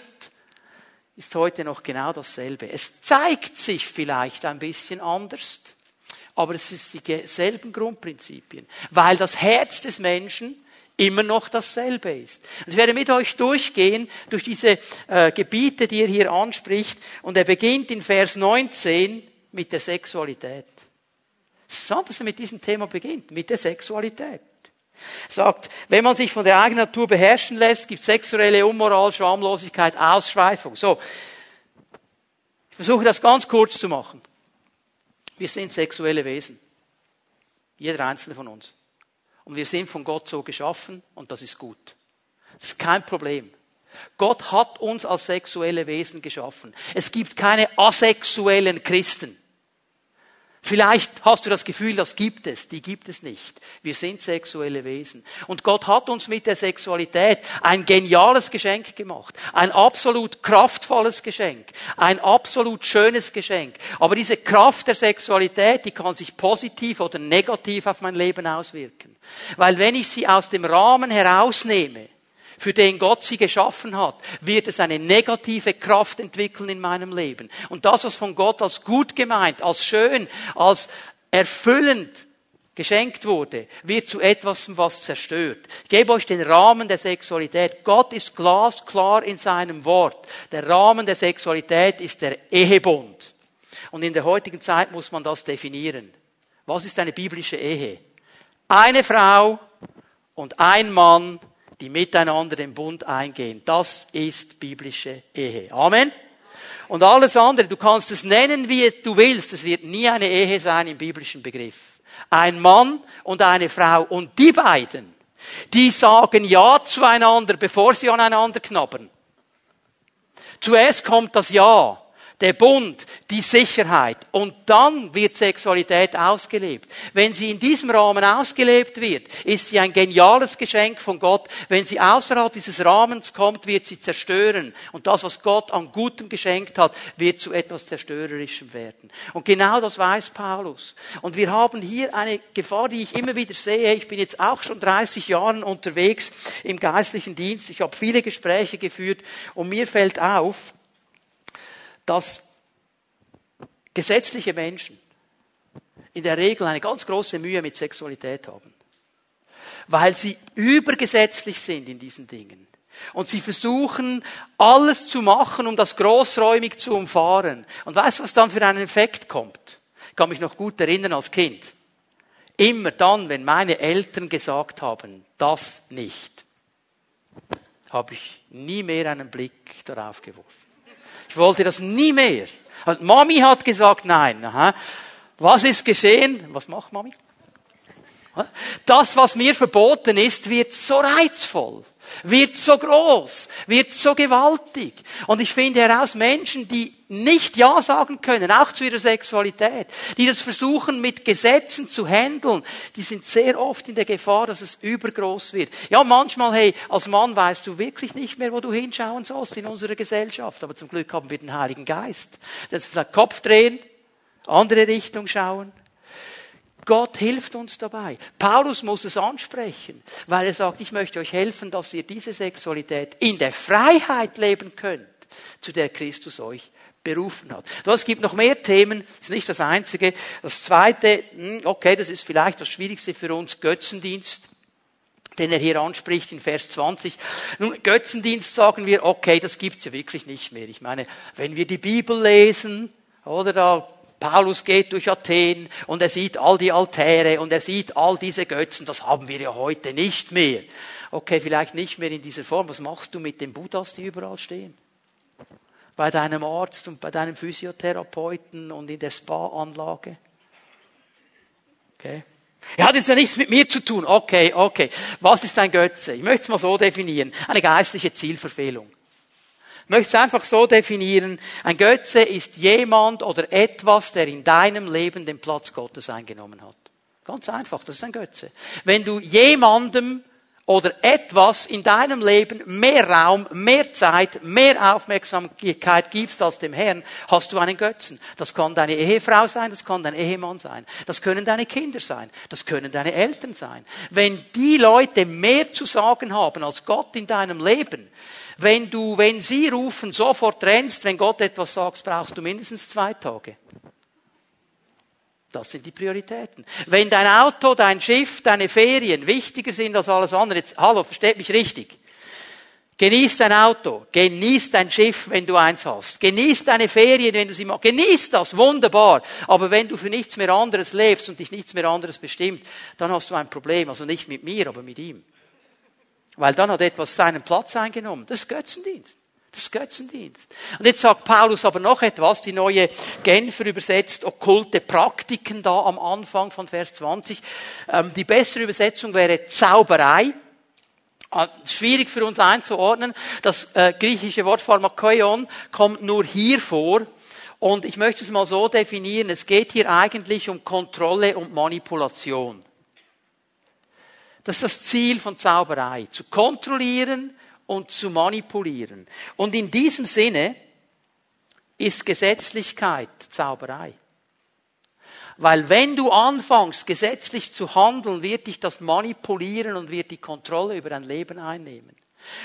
Ist heute noch genau dasselbe. Es zeigt sich vielleicht ein bisschen anders aber es sind dieselben Grundprinzipien, weil das Herz des Menschen immer noch dasselbe ist. Und ich werde mit euch durchgehen durch diese äh, Gebiete, die er hier anspricht, und er beginnt in Vers 19 mit der Sexualität. Es ist interessant, dass er mit diesem Thema beginnt, mit der Sexualität. Er sagt, wenn man sich von der eigenen Natur beherrschen lässt, gibt sexuelle Unmoral, Schamlosigkeit, Ausschweifung. So. Ich versuche das ganz kurz zu machen. Wir sind sexuelle Wesen. Jeder einzelne von uns. Und wir sind von Gott so geschaffen und das ist gut. Das ist kein Problem. Gott hat uns als sexuelle Wesen geschaffen. Es gibt keine asexuellen Christen. Vielleicht hast du das Gefühl, das gibt es. Die gibt es nicht. Wir sind sexuelle Wesen. Und Gott hat uns mit der Sexualität ein geniales Geschenk gemacht. Ein absolut kraftvolles Geschenk. Ein absolut schönes Geschenk. Aber diese Kraft der Sexualität, die kann sich positiv oder negativ auf mein Leben auswirken. Weil wenn ich sie aus dem Rahmen herausnehme, für den Gott sie geschaffen hat, wird es eine negative Kraft entwickeln in meinem Leben. Und das, was von Gott als gut gemeint, als schön, als erfüllend geschenkt wurde, wird zu etwas, was zerstört. Ich gebe euch den Rahmen der Sexualität. Gott ist glasklar in seinem Wort. Der Rahmen der Sexualität ist der Ehebund. Und in der heutigen Zeit muss man das definieren. Was ist eine biblische Ehe? Eine Frau und ein Mann die miteinander den Bund eingehen. Das ist biblische Ehe. Amen. Und alles andere, du kannst es nennen, wie du willst, es wird nie eine Ehe sein im biblischen Begriff. Ein Mann und eine Frau und die beiden, die sagen Ja zueinander, bevor sie aneinander knabbern. Zuerst kommt das Ja. Der Bund, die Sicherheit. Und dann wird Sexualität ausgelebt. Wenn sie in diesem Rahmen ausgelebt wird, ist sie ein geniales Geschenk von Gott. Wenn sie außerhalb dieses Rahmens kommt, wird sie zerstören. Und das, was Gott an Gutem geschenkt hat, wird zu etwas Zerstörerischem werden. Und genau das weiß Paulus. Und wir haben hier eine Gefahr, die ich immer wieder sehe. Ich bin jetzt auch schon 30 Jahre unterwegs im geistlichen Dienst. Ich habe viele Gespräche geführt und mir fällt auf, dass gesetzliche Menschen in der Regel eine ganz große Mühe mit Sexualität haben. Weil sie übergesetzlich sind in diesen Dingen. Und sie versuchen, alles zu machen, um das großräumig zu umfahren. Und weißt du, was dann für einen Effekt kommt? Ich kann mich noch gut erinnern als Kind. Immer dann, wenn meine Eltern gesagt haben, das nicht, habe ich nie mehr einen Blick darauf geworfen. Ich wollte das nie mehr. Und Mami hat gesagt, nein. Aha. Was ist geschehen? Was macht Mami? Das, was mir verboten ist, wird so reizvoll wird so groß, wird so gewaltig. Und ich finde heraus Menschen, die nicht Ja sagen können, auch zu ihrer Sexualität, die das versuchen mit Gesetzen zu handeln, die sind sehr oft in der Gefahr, dass es übergroß wird. Ja, manchmal, hey, als Mann weißt du wirklich nicht mehr, wo du hinschauen sollst in unserer Gesellschaft. Aber zum Glück haben wir den Heiligen Geist. Das vielleicht Kopf drehen, andere Richtung schauen. Gott hilft uns dabei. Paulus muss es ansprechen, weil er sagt, ich möchte euch helfen, dass ihr diese Sexualität in der Freiheit leben könnt, zu der Christus euch berufen hat. Es gibt noch mehr Themen, ist nicht das einzige. Das zweite, hm, okay, das ist vielleicht das Schwierigste für uns, Götzendienst den er hier anspricht in Vers 20. Nun, Götzendienst sagen wir, okay, das gibt's ja wirklich nicht mehr. Ich meine, wenn wir die Bibel lesen, oder da Paulus geht durch Athen und er sieht all die Altäre und er sieht all diese Götzen. Das haben wir ja heute nicht mehr. Okay, vielleicht nicht mehr in dieser Form. Was machst du mit den Buddhas, die überall stehen? Bei deinem Arzt und bei deinem Physiotherapeuten und in der Spa-Anlage? Okay. Er hat jetzt ja nichts mit mir zu tun. Okay, okay. Was ist ein Götze? Ich möchte es mal so definieren. Eine geistliche Zielverfehlung. Ich möchte es einfach so definieren. Ein Götze ist jemand oder etwas, der in deinem Leben den Platz Gottes eingenommen hat. Ganz einfach, das ist ein Götze. Wenn du jemandem oder etwas in deinem Leben mehr Raum, mehr Zeit, mehr Aufmerksamkeit gibst als dem Herrn, hast du einen Götzen. Das kann deine Ehefrau sein, das kann dein Ehemann sein, das können deine Kinder sein, das können deine Eltern sein. Wenn die Leute mehr zu sagen haben als Gott in deinem Leben, wenn du, wenn sie rufen, sofort rennst, wenn Gott etwas sagt, brauchst du mindestens zwei Tage. Das sind die Prioritäten. Wenn dein Auto, dein Schiff, deine Ferien wichtiger sind als alles andere, jetzt, hallo, versteht mich richtig. Genieß dein Auto, genieß dein Schiff, wenn du eins hast. Genieß deine Ferien, wenn du sie machst. Genieß das, wunderbar. Aber wenn du für nichts mehr anderes lebst und dich nichts mehr anderes bestimmt, dann hast du ein Problem. Also nicht mit mir, aber mit ihm. Weil dann hat etwas seinen Platz eingenommen. Das ist Götzendienst. Das ist Götzendienst. Und jetzt sagt Paulus aber noch etwas, die neue Genfer übersetzt okkulte Praktiken da am Anfang von Vers 20. Ähm, die bessere Übersetzung wäre Zauberei. Ah, schwierig für uns einzuordnen. Das äh, griechische Wort Pharmakoion kommt nur hier vor. Und ich möchte es mal so definieren. Es geht hier eigentlich um Kontrolle und Manipulation. Das ist das Ziel von Zauberei. Zu kontrollieren und zu manipulieren. Und in diesem Sinne ist Gesetzlichkeit Zauberei. Weil wenn du anfängst, gesetzlich zu handeln, wird dich das manipulieren und wird die Kontrolle über dein Leben einnehmen.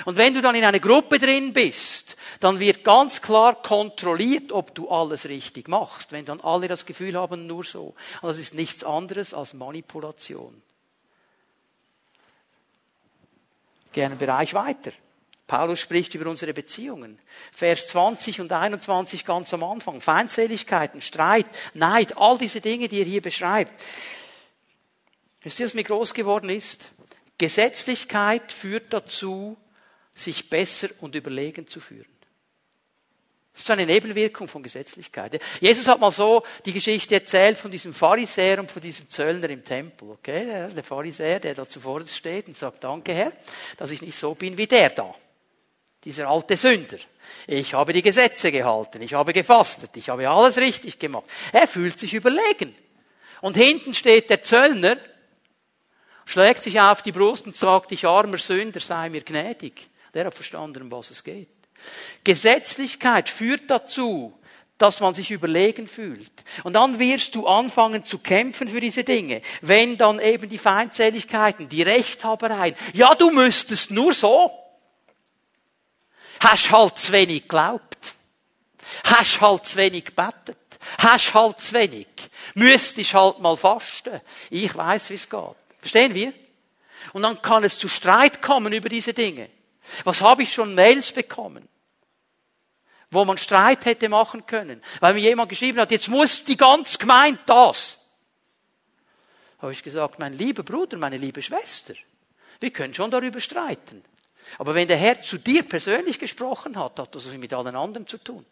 Und wenn du dann in einer Gruppe drin bist, dann wird ganz klar kontrolliert, ob du alles richtig machst. Wenn dann alle das Gefühl haben, nur so. Und das ist nichts anderes als Manipulation. Gerne Bereich weiter. Paulus spricht über unsere Beziehungen. Vers 20 und 21 ganz am Anfang. Feindseligkeiten, Streit, Neid, all diese Dinge, die er hier beschreibt. Wisst ihr, was mir groß geworden ist? Gesetzlichkeit führt dazu, sich besser und überlegen zu führen. Das ist eine Nebenwirkung von Gesetzlichkeit. Jesus hat mal so die Geschichte erzählt von diesem Pharisäer und von diesem Zöllner im Tempel. Okay, der Pharisäer, der da zuvor steht und sagt, danke Herr, dass ich nicht so bin wie der da. Dieser alte Sünder. Ich habe die Gesetze gehalten, ich habe gefastet, ich habe alles richtig gemacht. Er fühlt sich überlegen. Und hinten steht der Zöllner, schlägt sich auf die Brust und sagt, ich armer Sünder, sei mir gnädig. Der hat verstanden, um was es geht. Gesetzlichkeit führt dazu, dass man sich überlegen fühlt. Und dann wirst du anfangen zu kämpfen für diese Dinge. Wenn dann eben die Feindseligkeiten, die Rechthabereien, ja, du müsstest nur so. Hast halt zu wenig geglaubt. Hast halt zu wenig gebetet. Hast halt zu wenig. Müsstest halt mal fasten. Ich weiß, wie es geht. Verstehen wir? Und dann kann es zu Streit kommen über diese Dinge. Was habe ich schon Mails bekommen? Wo man Streit hätte machen können. Weil mir jemand geschrieben hat, jetzt muss die ganz gemeint das. Habe ich gesagt, mein lieber Bruder, meine liebe Schwester, wir können schon darüber streiten. Aber wenn der Herr zu dir persönlich gesprochen hat, hat das mit allen anderen zu tun.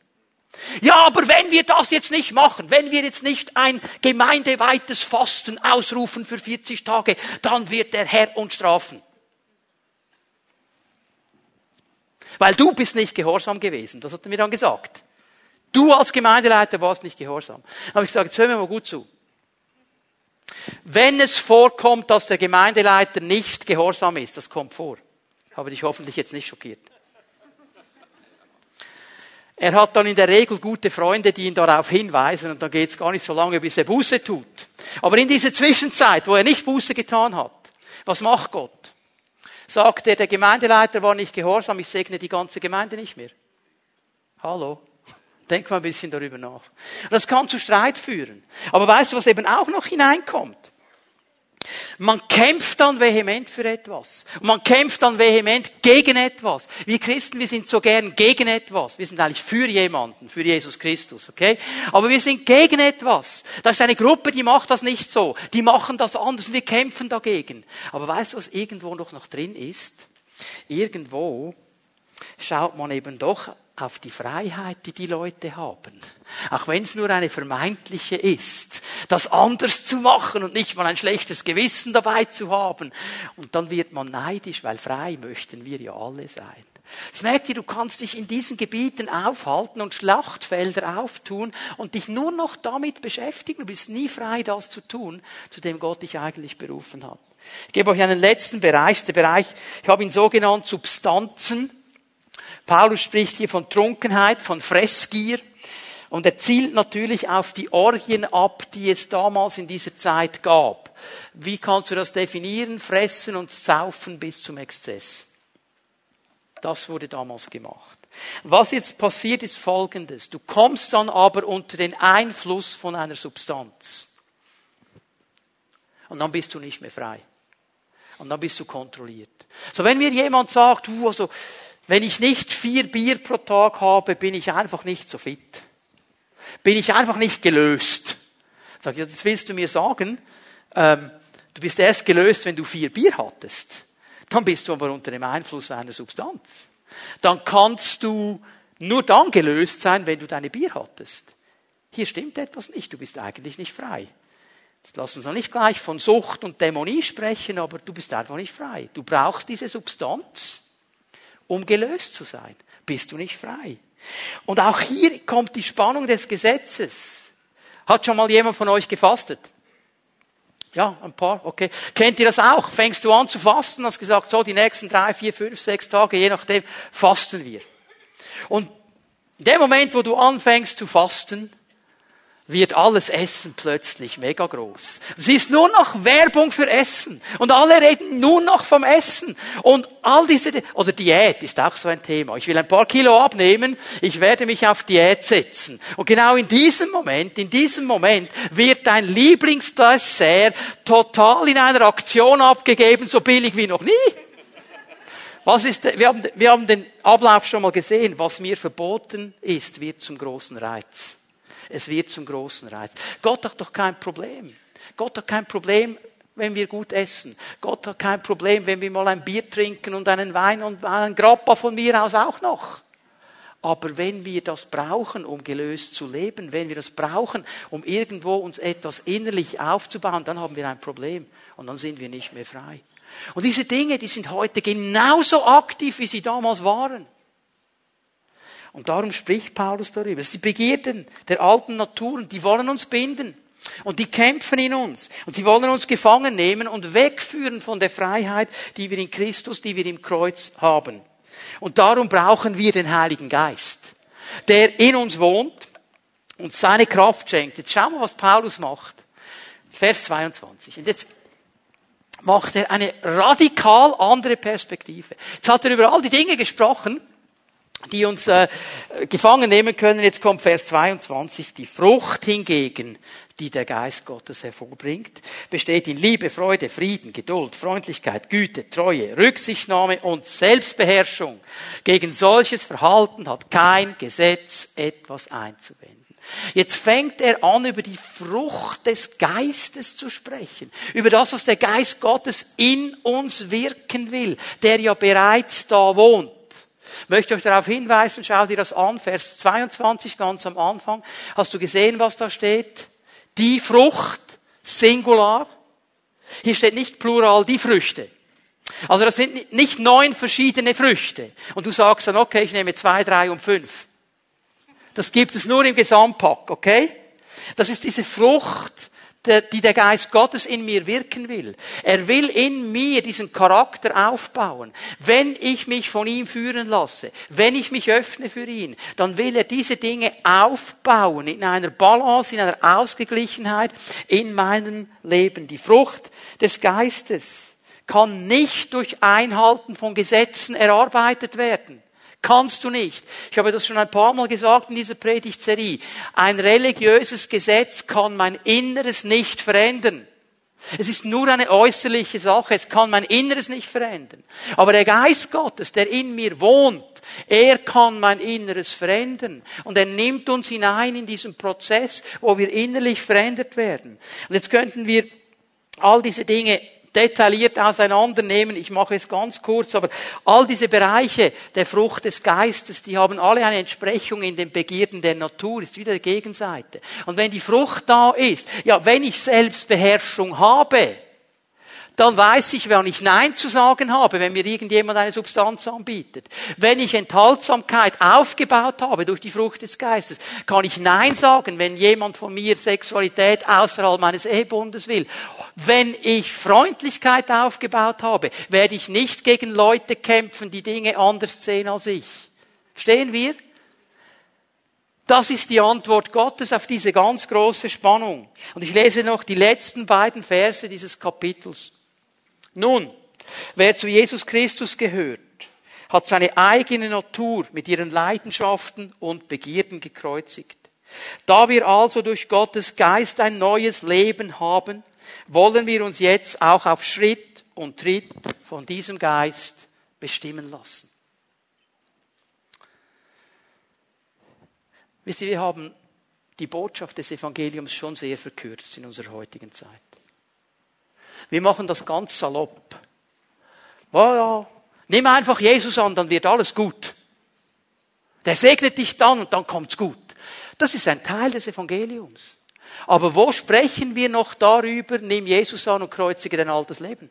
Ja, aber wenn wir das jetzt nicht machen, wenn wir jetzt nicht ein gemeindeweites Fasten ausrufen für 40 Tage, dann wird der Herr uns strafen. Weil du bist nicht gehorsam gewesen. Das hat er mir dann gesagt. Du als Gemeindeleiter warst nicht gehorsam. Dann habe ich gesagt, jetzt hören wir mal gut zu. Wenn es vorkommt, dass der Gemeindeleiter nicht gehorsam ist, das kommt vor. Habe dich hoffentlich jetzt nicht schockiert. Er hat dann in der Regel gute Freunde, die ihn darauf hinweisen und dann geht es gar nicht so lange, bis er Buße tut. Aber in dieser Zwischenzeit, wo er nicht Buße getan hat, was macht Gott? Sagt er, der Gemeindeleiter war nicht gehorsam, ich segne die ganze Gemeinde nicht mehr. Hallo? Denk mal ein bisschen darüber nach. Das kann zu Streit führen. Aber weißt du, was eben auch noch hineinkommt? Man kämpft dann vehement für etwas. man kämpft dann vehement gegen etwas. Wir Christen, wir sind so gern gegen etwas. Wir sind eigentlich für jemanden, für Jesus Christus, okay? Aber wir sind gegen etwas. Da ist eine Gruppe, die macht das nicht so. Die machen das anders und wir kämpfen dagegen. Aber weißt du, was irgendwo noch, noch drin ist? Irgendwo schaut man eben doch auf die Freiheit, die die Leute haben. Auch wenn es nur eine vermeintliche ist, das anders zu machen und nicht mal ein schlechtes Gewissen dabei zu haben. Und dann wird man neidisch, weil frei möchten wir ja alle sein. Jetzt merkt ihr, du kannst dich in diesen Gebieten aufhalten und Schlachtfelder auftun und dich nur noch damit beschäftigen. Du bist nie frei, das zu tun, zu dem Gott dich eigentlich berufen hat. Ich gebe euch einen letzten Bereich, der Bereich, ich habe ihn so genannt, Substanzen. Paulus spricht hier von Trunkenheit, von Fressgier. Und er zielt natürlich auf die Orgien ab, die es damals in dieser Zeit gab. Wie kannst du das definieren? Fressen und saufen bis zum Exzess. Das wurde damals gemacht. Was jetzt passiert ist folgendes. Du kommst dann aber unter den Einfluss von einer Substanz. Und dann bist du nicht mehr frei. Und dann bist du kontrolliert. So wenn mir jemand sagt, du, also, wenn ich nicht vier Bier pro Tag habe, bin ich einfach nicht so fit. Bin ich einfach nicht gelöst. Sag ich, das willst du mir sagen? Ähm, du bist erst gelöst, wenn du vier Bier hattest. Dann bist du aber unter dem Einfluss einer Substanz. Dann kannst du nur dann gelöst sein, wenn du deine Bier hattest. Hier stimmt etwas nicht. Du bist eigentlich nicht frei. Jetzt lass uns noch nicht gleich von Sucht und Dämonie sprechen, aber du bist einfach nicht frei. Du brauchst diese Substanz um gelöst zu sein. Bist du nicht frei. Und auch hier kommt die Spannung des Gesetzes. Hat schon mal jemand von euch gefastet? Ja, ein paar, okay. Kennt ihr das auch? Fängst du an zu fasten, hast gesagt, so die nächsten drei, vier, fünf, sechs Tage, je nachdem, fasten wir. Und in dem Moment, wo du anfängst zu fasten, wird alles Essen plötzlich mega groß. Es ist nur noch Werbung für Essen. Und alle reden nur noch vom Essen. Und all diese, oder Diät ist auch so ein Thema. Ich will ein paar Kilo abnehmen, ich werde mich auf Diät setzen. Und genau in diesem Moment, in diesem Moment wird dein Lieblingsdessert total in einer Aktion abgegeben, so billig wie noch nie. Was ist, wir haben, wir haben den Ablauf schon mal gesehen. Was mir verboten ist, wird zum großen Reiz. Es wird zum großen Reiz. Gott hat doch kein Problem. Gott hat kein Problem, wenn wir gut essen. Gott hat kein Problem, wenn wir mal ein Bier trinken und einen Wein und einen Grappa von mir aus auch noch. Aber wenn wir das brauchen, um gelöst zu leben, wenn wir das brauchen, um irgendwo uns etwas innerlich aufzubauen, dann haben wir ein Problem und dann sind wir nicht mehr frei. Und diese Dinge, die sind heute genauso aktiv, wie sie damals waren. Und darum spricht Paulus darüber. Sind die Begierden der alten Naturen, die wollen uns binden. Und die kämpfen in uns. Und sie wollen uns gefangen nehmen und wegführen von der Freiheit, die wir in Christus, die wir im Kreuz haben. Und darum brauchen wir den Heiligen Geist, der in uns wohnt und seine Kraft schenkt. Jetzt schauen wir, was Paulus macht. Vers 22. Und jetzt macht er eine radikal andere Perspektive. Jetzt hat er über all die Dinge gesprochen, die uns äh, gefangen nehmen können. Jetzt kommt Vers 22. Die Frucht hingegen, die der Geist Gottes hervorbringt, besteht in Liebe, Freude, Frieden, Geduld, Freundlichkeit, Güte, Treue, Rücksichtnahme und Selbstbeherrschung. Gegen solches Verhalten hat kein Gesetz etwas einzuwenden. Jetzt fängt er an, über die Frucht des Geistes zu sprechen. Über das, was der Geist Gottes in uns wirken will, der ja bereits da wohnt. Ich möchte euch darauf hinweisen, schau dir das an, Vers 22 ganz am Anfang. Hast du gesehen, was da steht? Die Frucht, Singular. Hier steht nicht Plural, die Früchte. Also das sind nicht neun verschiedene Früchte. Und du sagst dann, okay, ich nehme zwei, drei und fünf. Das gibt es nur im Gesamtpack, okay? Das ist diese Frucht, die der Geist Gottes in mir wirken will. Er will in mir diesen Charakter aufbauen. Wenn ich mich von ihm führen lasse, wenn ich mich öffne für ihn, dann will er diese Dinge aufbauen in einer Balance, in einer Ausgeglichenheit in meinem Leben. Die Frucht des Geistes kann nicht durch Einhalten von Gesetzen erarbeitet werden. Kannst du nicht. Ich habe das schon ein paar Mal gesagt in dieser Predigtserie. Ein religiöses Gesetz kann mein Inneres nicht verändern. Es ist nur eine äußerliche Sache. Es kann mein Inneres nicht verändern. Aber der Geist Gottes, der in mir wohnt, er kann mein Inneres verändern. Und er nimmt uns hinein in diesen Prozess, wo wir innerlich verändert werden. Und jetzt könnten wir all diese Dinge detailliert auseinandernehmen. Ich mache es ganz kurz, aber all diese Bereiche der Frucht des Geistes, die haben alle eine Entsprechung in den Begierden der Natur, ist wieder die Gegenseite. Und wenn die Frucht da ist, ja, wenn ich Selbstbeherrschung habe, dann weiß ich, wann ich Nein zu sagen habe, wenn mir irgendjemand eine Substanz anbietet. Wenn ich Enthaltsamkeit aufgebaut habe durch die Frucht des Geistes, kann ich Nein sagen, wenn jemand von mir Sexualität außerhalb meines Ehebundes will. Wenn ich Freundlichkeit aufgebaut habe, werde ich nicht gegen Leute kämpfen, die Dinge anders sehen als ich. Stehen wir? Das ist die Antwort Gottes auf diese ganz große Spannung. Und ich lese noch die letzten beiden Verse dieses Kapitels. Nun, wer zu Jesus Christus gehört, hat seine eigene Natur mit ihren Leidenschaften und Begierden gekreuzigt. Da wir also durch Gottes Geist ein neues Leben haben, wollen wir uns jetzt auch auf Schritt und Tritt von diesem Geist bestimmen lassen. Wisst ihr, wir haben die Botschaft des Evangeliums schon sehr verkürzt in unserer heutigen Zeit. Wir machen das ganz salopp. Oh ja, nimm einfach Jesus an, dann wird alles gut. Der segnet dich dann und dann kommt's gut. Das ist ein Teil des Evangeliums. Aber wo sprechen wir noch darüber, nimm Jesus an und kreuzige dein altes Leben?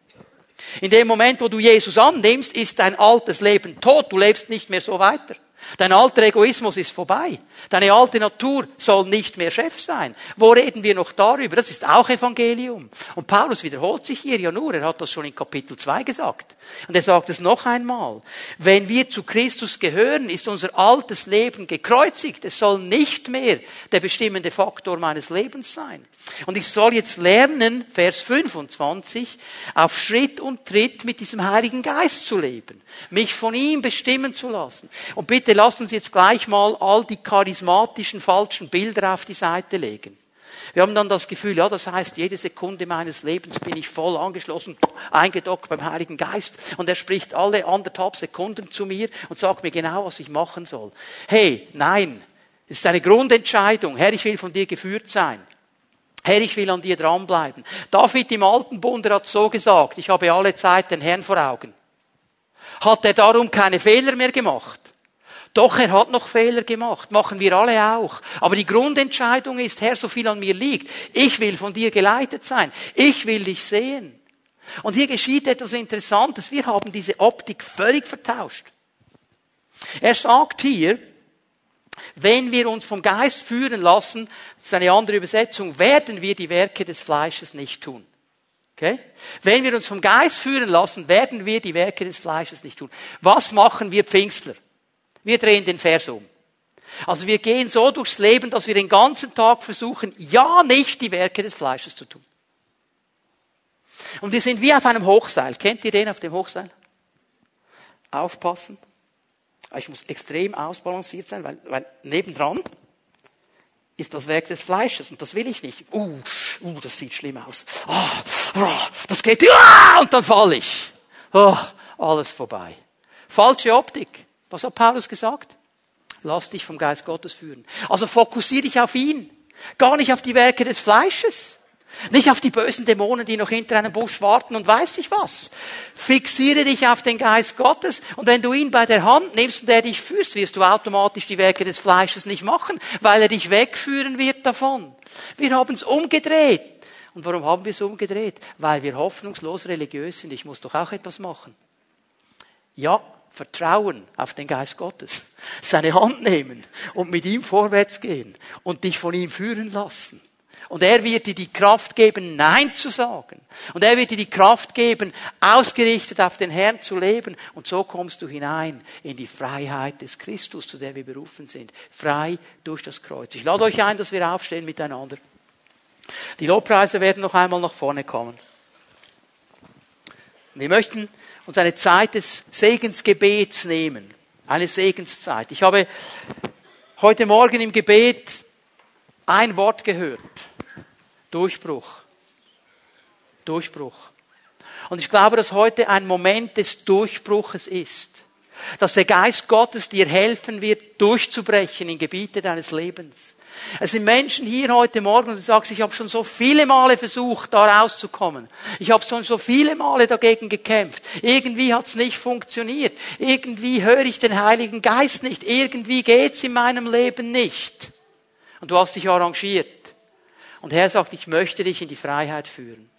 In dem Moment, wo du Jesus annimmst, ist dein altes Leben tot. Du lebst nicht mehr so weiter. Dein alter Egoismus ist vorbei. Deine alte Natur soll nicht mehr Chef sein. Wo reden wir noch darüber? Das ist auch Evangelium. Und Paulus wiederholt sich hier ja nur. Er hat das schon in Kapitel 2 gesagt. Und er sagt es noch einmal. Wenn wir zu Christus gehören, ist unser altes Leben gekreuzigt. Es soll nicht mehr der bestimmende Faktor meines Lebens sein. Und ich soll jetzt lernen, Vers 25, auf Schritt und Tritt mit diesem Heiligen Geist zu leben. Mich von ihm bestimmen zu lassen. Und bitte lasst uns jetzt gleich mal all die charismatischen falschen Bilder auf die Seite legen. Wir haben dann das Gefühl, ja, das heißt, jede Sekunde meines Lebens bin ich voll angeschlossen, eingedockt beim Heiligen Geist und er spricht alle anderthalb Sekunden zu mir und sagt mir genau, was ich machen soll. Hey, nein, es ist eine Grundentscheidung. Herr, ich will von dir geführt sein. Herr, ich will an dir dranbleiben. David im Alten Bund hat so gesagt, ich habe alle Zeit den Herrn vor Augen. Hat er darum keine Fehler mehr gemacht? Doch, er hat noch Fehler gemacht. Machen wir alle auch. Aber die Grundentscheidung ist, Herr, so viel an mir liegt. Ich will von dir geleitet sein. Ich will dich sehen. Und hier geschieht etwas Interessantes. Wir haben diese Optik völlig vertauscht. Er sagt hier, Wenn wir uns vom Geist führen lassen, das ist eine andere Übersetzung, werden wir die Werke des Fleisches nicht tun. Okay? Wenn wir uns vom Geist führen lassen, werden wir die Werke des Fleisches nicht tun. Was machen wir Pfingstler? Wir drehen den Vers um. Also wir gehen so durchs Leben, dass wir den ganzen Tag versuchen, ja nicht die Werke des Fleisches zu tun. Und wir sind wie auf einem Hochseil. Kennt ihr den auf dem Hochseil? Aufpassen. Ich muss extrem ausbalanciert sein, weil, weil nebendran ist das Werk des Fleisches und das will ich nicht. Uh, uh das sieht schlimm aus. Oh, oh, das geht, uh, und dann falle ich. Oh, alles vorbei. Falsche Optik. Was hat Paulus gesagt? Lass dich vom Geist Gottes führen. Also fokussiere dich auf ihn. Gar nicht auf die Werke des Fleisches. Nicht auf die bösen Dämonen, die noch hinter einem Busch warten und weiß ich was. Fixiere dich auf den Geist Gottes und wenn du ihn bei der Hand nimmst und er dich führst, wirst du automatisch die Werke des Fleisches nicht machen, weil er dich wegführen wird davon. Wir haben es umgedreht. Und warum haben wir es umgedreht? Weil wir hoffnungslos religiös sind. Ich muss doch auch etwas machen. Ja, Vertrauen auf den Geist Gottes. Seine Hand nehmen und mit ihm vorwärts gehen und dich von ihm führen lassen. Und er wird dir die Kraft geben, Nein zu sagen. Und er wird dir die Kraft geben, ausgerichtet auf den Herrn zu leben. Und so kommst du hinein in die Freiheit des Christus, zu der wir berufen sind. Frei durch das Kreuz. Ich lade euch ein, dass wir aufstehen miteinander. Die Lobpreise werden noch einmal nach vorne kommen. Wir möchten uns eine Zeit des Segensgebets nehmen. Eine Segenszeit. Ich habe heute Morgen im Gebet ein Wort gehört. Durchbruch. Durchbruch. Und ich glaube, dass heute ein Moment des Durchbruches ist. Dass der Geist Gottes dir helfen wird, durchzubrechen in Gebiete deines Lebens. Es sind Menschen hier heute Morgen, und du sagst, ich habe schon so viele Male versucht, da rauszukommen. Ich habe schon so viele Male dagegen gekämpft. Irgendwie hat es nicht funktioniert. Irgendwie höre ich den Heiligen Geist nicht. Irgendwie geht's in meinem Leben nicht. Und du hast dich arrangiert. Und Herr sagt, ich möchte dich in die Freiheit führen.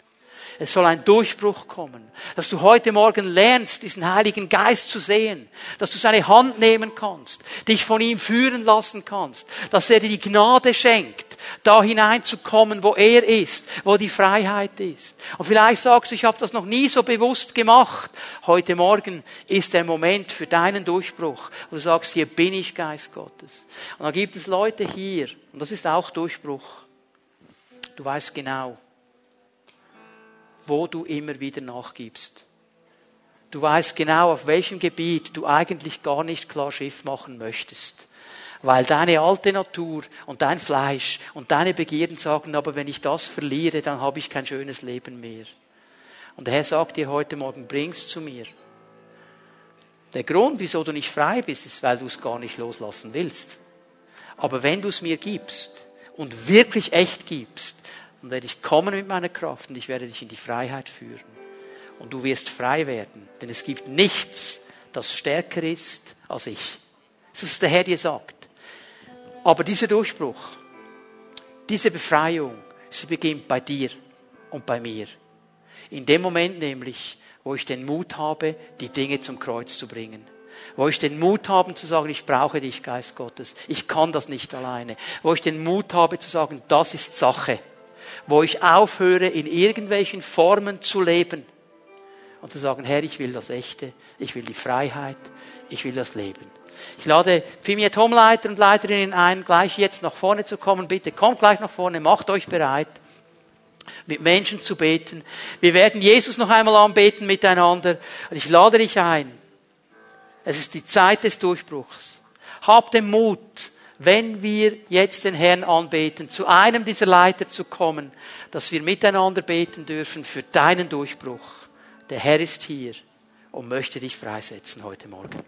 Es soll ein Durchbruch kommen, dass du heute Morgen lernst, diesen Heiligen Geist zu sehen, dass du seine Hand nehmen kannst, dich von ihm führen lassen kannst, dass er dir die Gnade schenkt, da hineinzukommen, wo er ist, wo die Freiheit ist. Und vielleicht sagst du, ich habe das noch nie so bewusst gemacht. Heute Morgen ist der Moment für deinen Durchbruch, wo du sagst, hier bin ich Geist Gottes. Und da gibt es Leute hier, und das ist auch Durchbruch. Du weißt genau, wo du immer wieder nachgibst. Du weißt genau, auf welchem Gebiet du eigentlich gar nicht klar Schiff machen möchtest. Weil deine alte Natur und dein Fleisch und deine Begierden sagen, aber wenn ich das verliere, dann habe ich kein schönes Leben mehr. Und der Herr sagt dir heute Morgen, bring's zu mir. Der Grund, wieso du nicht frei bist, ist, weil du es gar nicht loslassen willst. Aber wenn du es mir gibst und wirklich echt gibst, und werde ich kommen mit meiner Kraft und ich werde dich in die Freiheit führen. Und du wirst frei werden, denn es gibt nichts, das stärker ist als ich. Das ist der Herr dir sagt. Aber dieser Durchbruch, diese Befreiung, sie beginnt bei dir und bei mir. In dem Moment nämlich, wo ich den Mut habe, die Dinge zum Kreuz zu bringen. Wo ich den Mut habe zu sagen, ich brauche dich, Geist Gottes. Ich kann das nicht alleine. Wo ich den Mut habe zu sagen, das ist Sache wo ich aufhöre, in irgendwelchen Formen zu leben und zu sagen, Herr, ich will das Echte, ich will die Freiheit, ich will das Leben. Ich lade Fimiet Homeleiter und Leiterinnen ein, gleich jetzt nach vorne zu kommen. Bitte kommt gleich nach vorne, macht euch bereit, mit Menschen zu beten. Wir werden Jesus noch einmal anbeten miteinander. Und ich lade dich ein. Es ist die Zeit des Durchbruchs. Hab den Mut, wenn wir jetzt den Herrn anbeten, zu einem dieser Leiter zu kommen, dass wir miteinander beten dürfen für deinen Durchbruch. Der Herr ist hier und möchte dich freisetzen heute Morgen.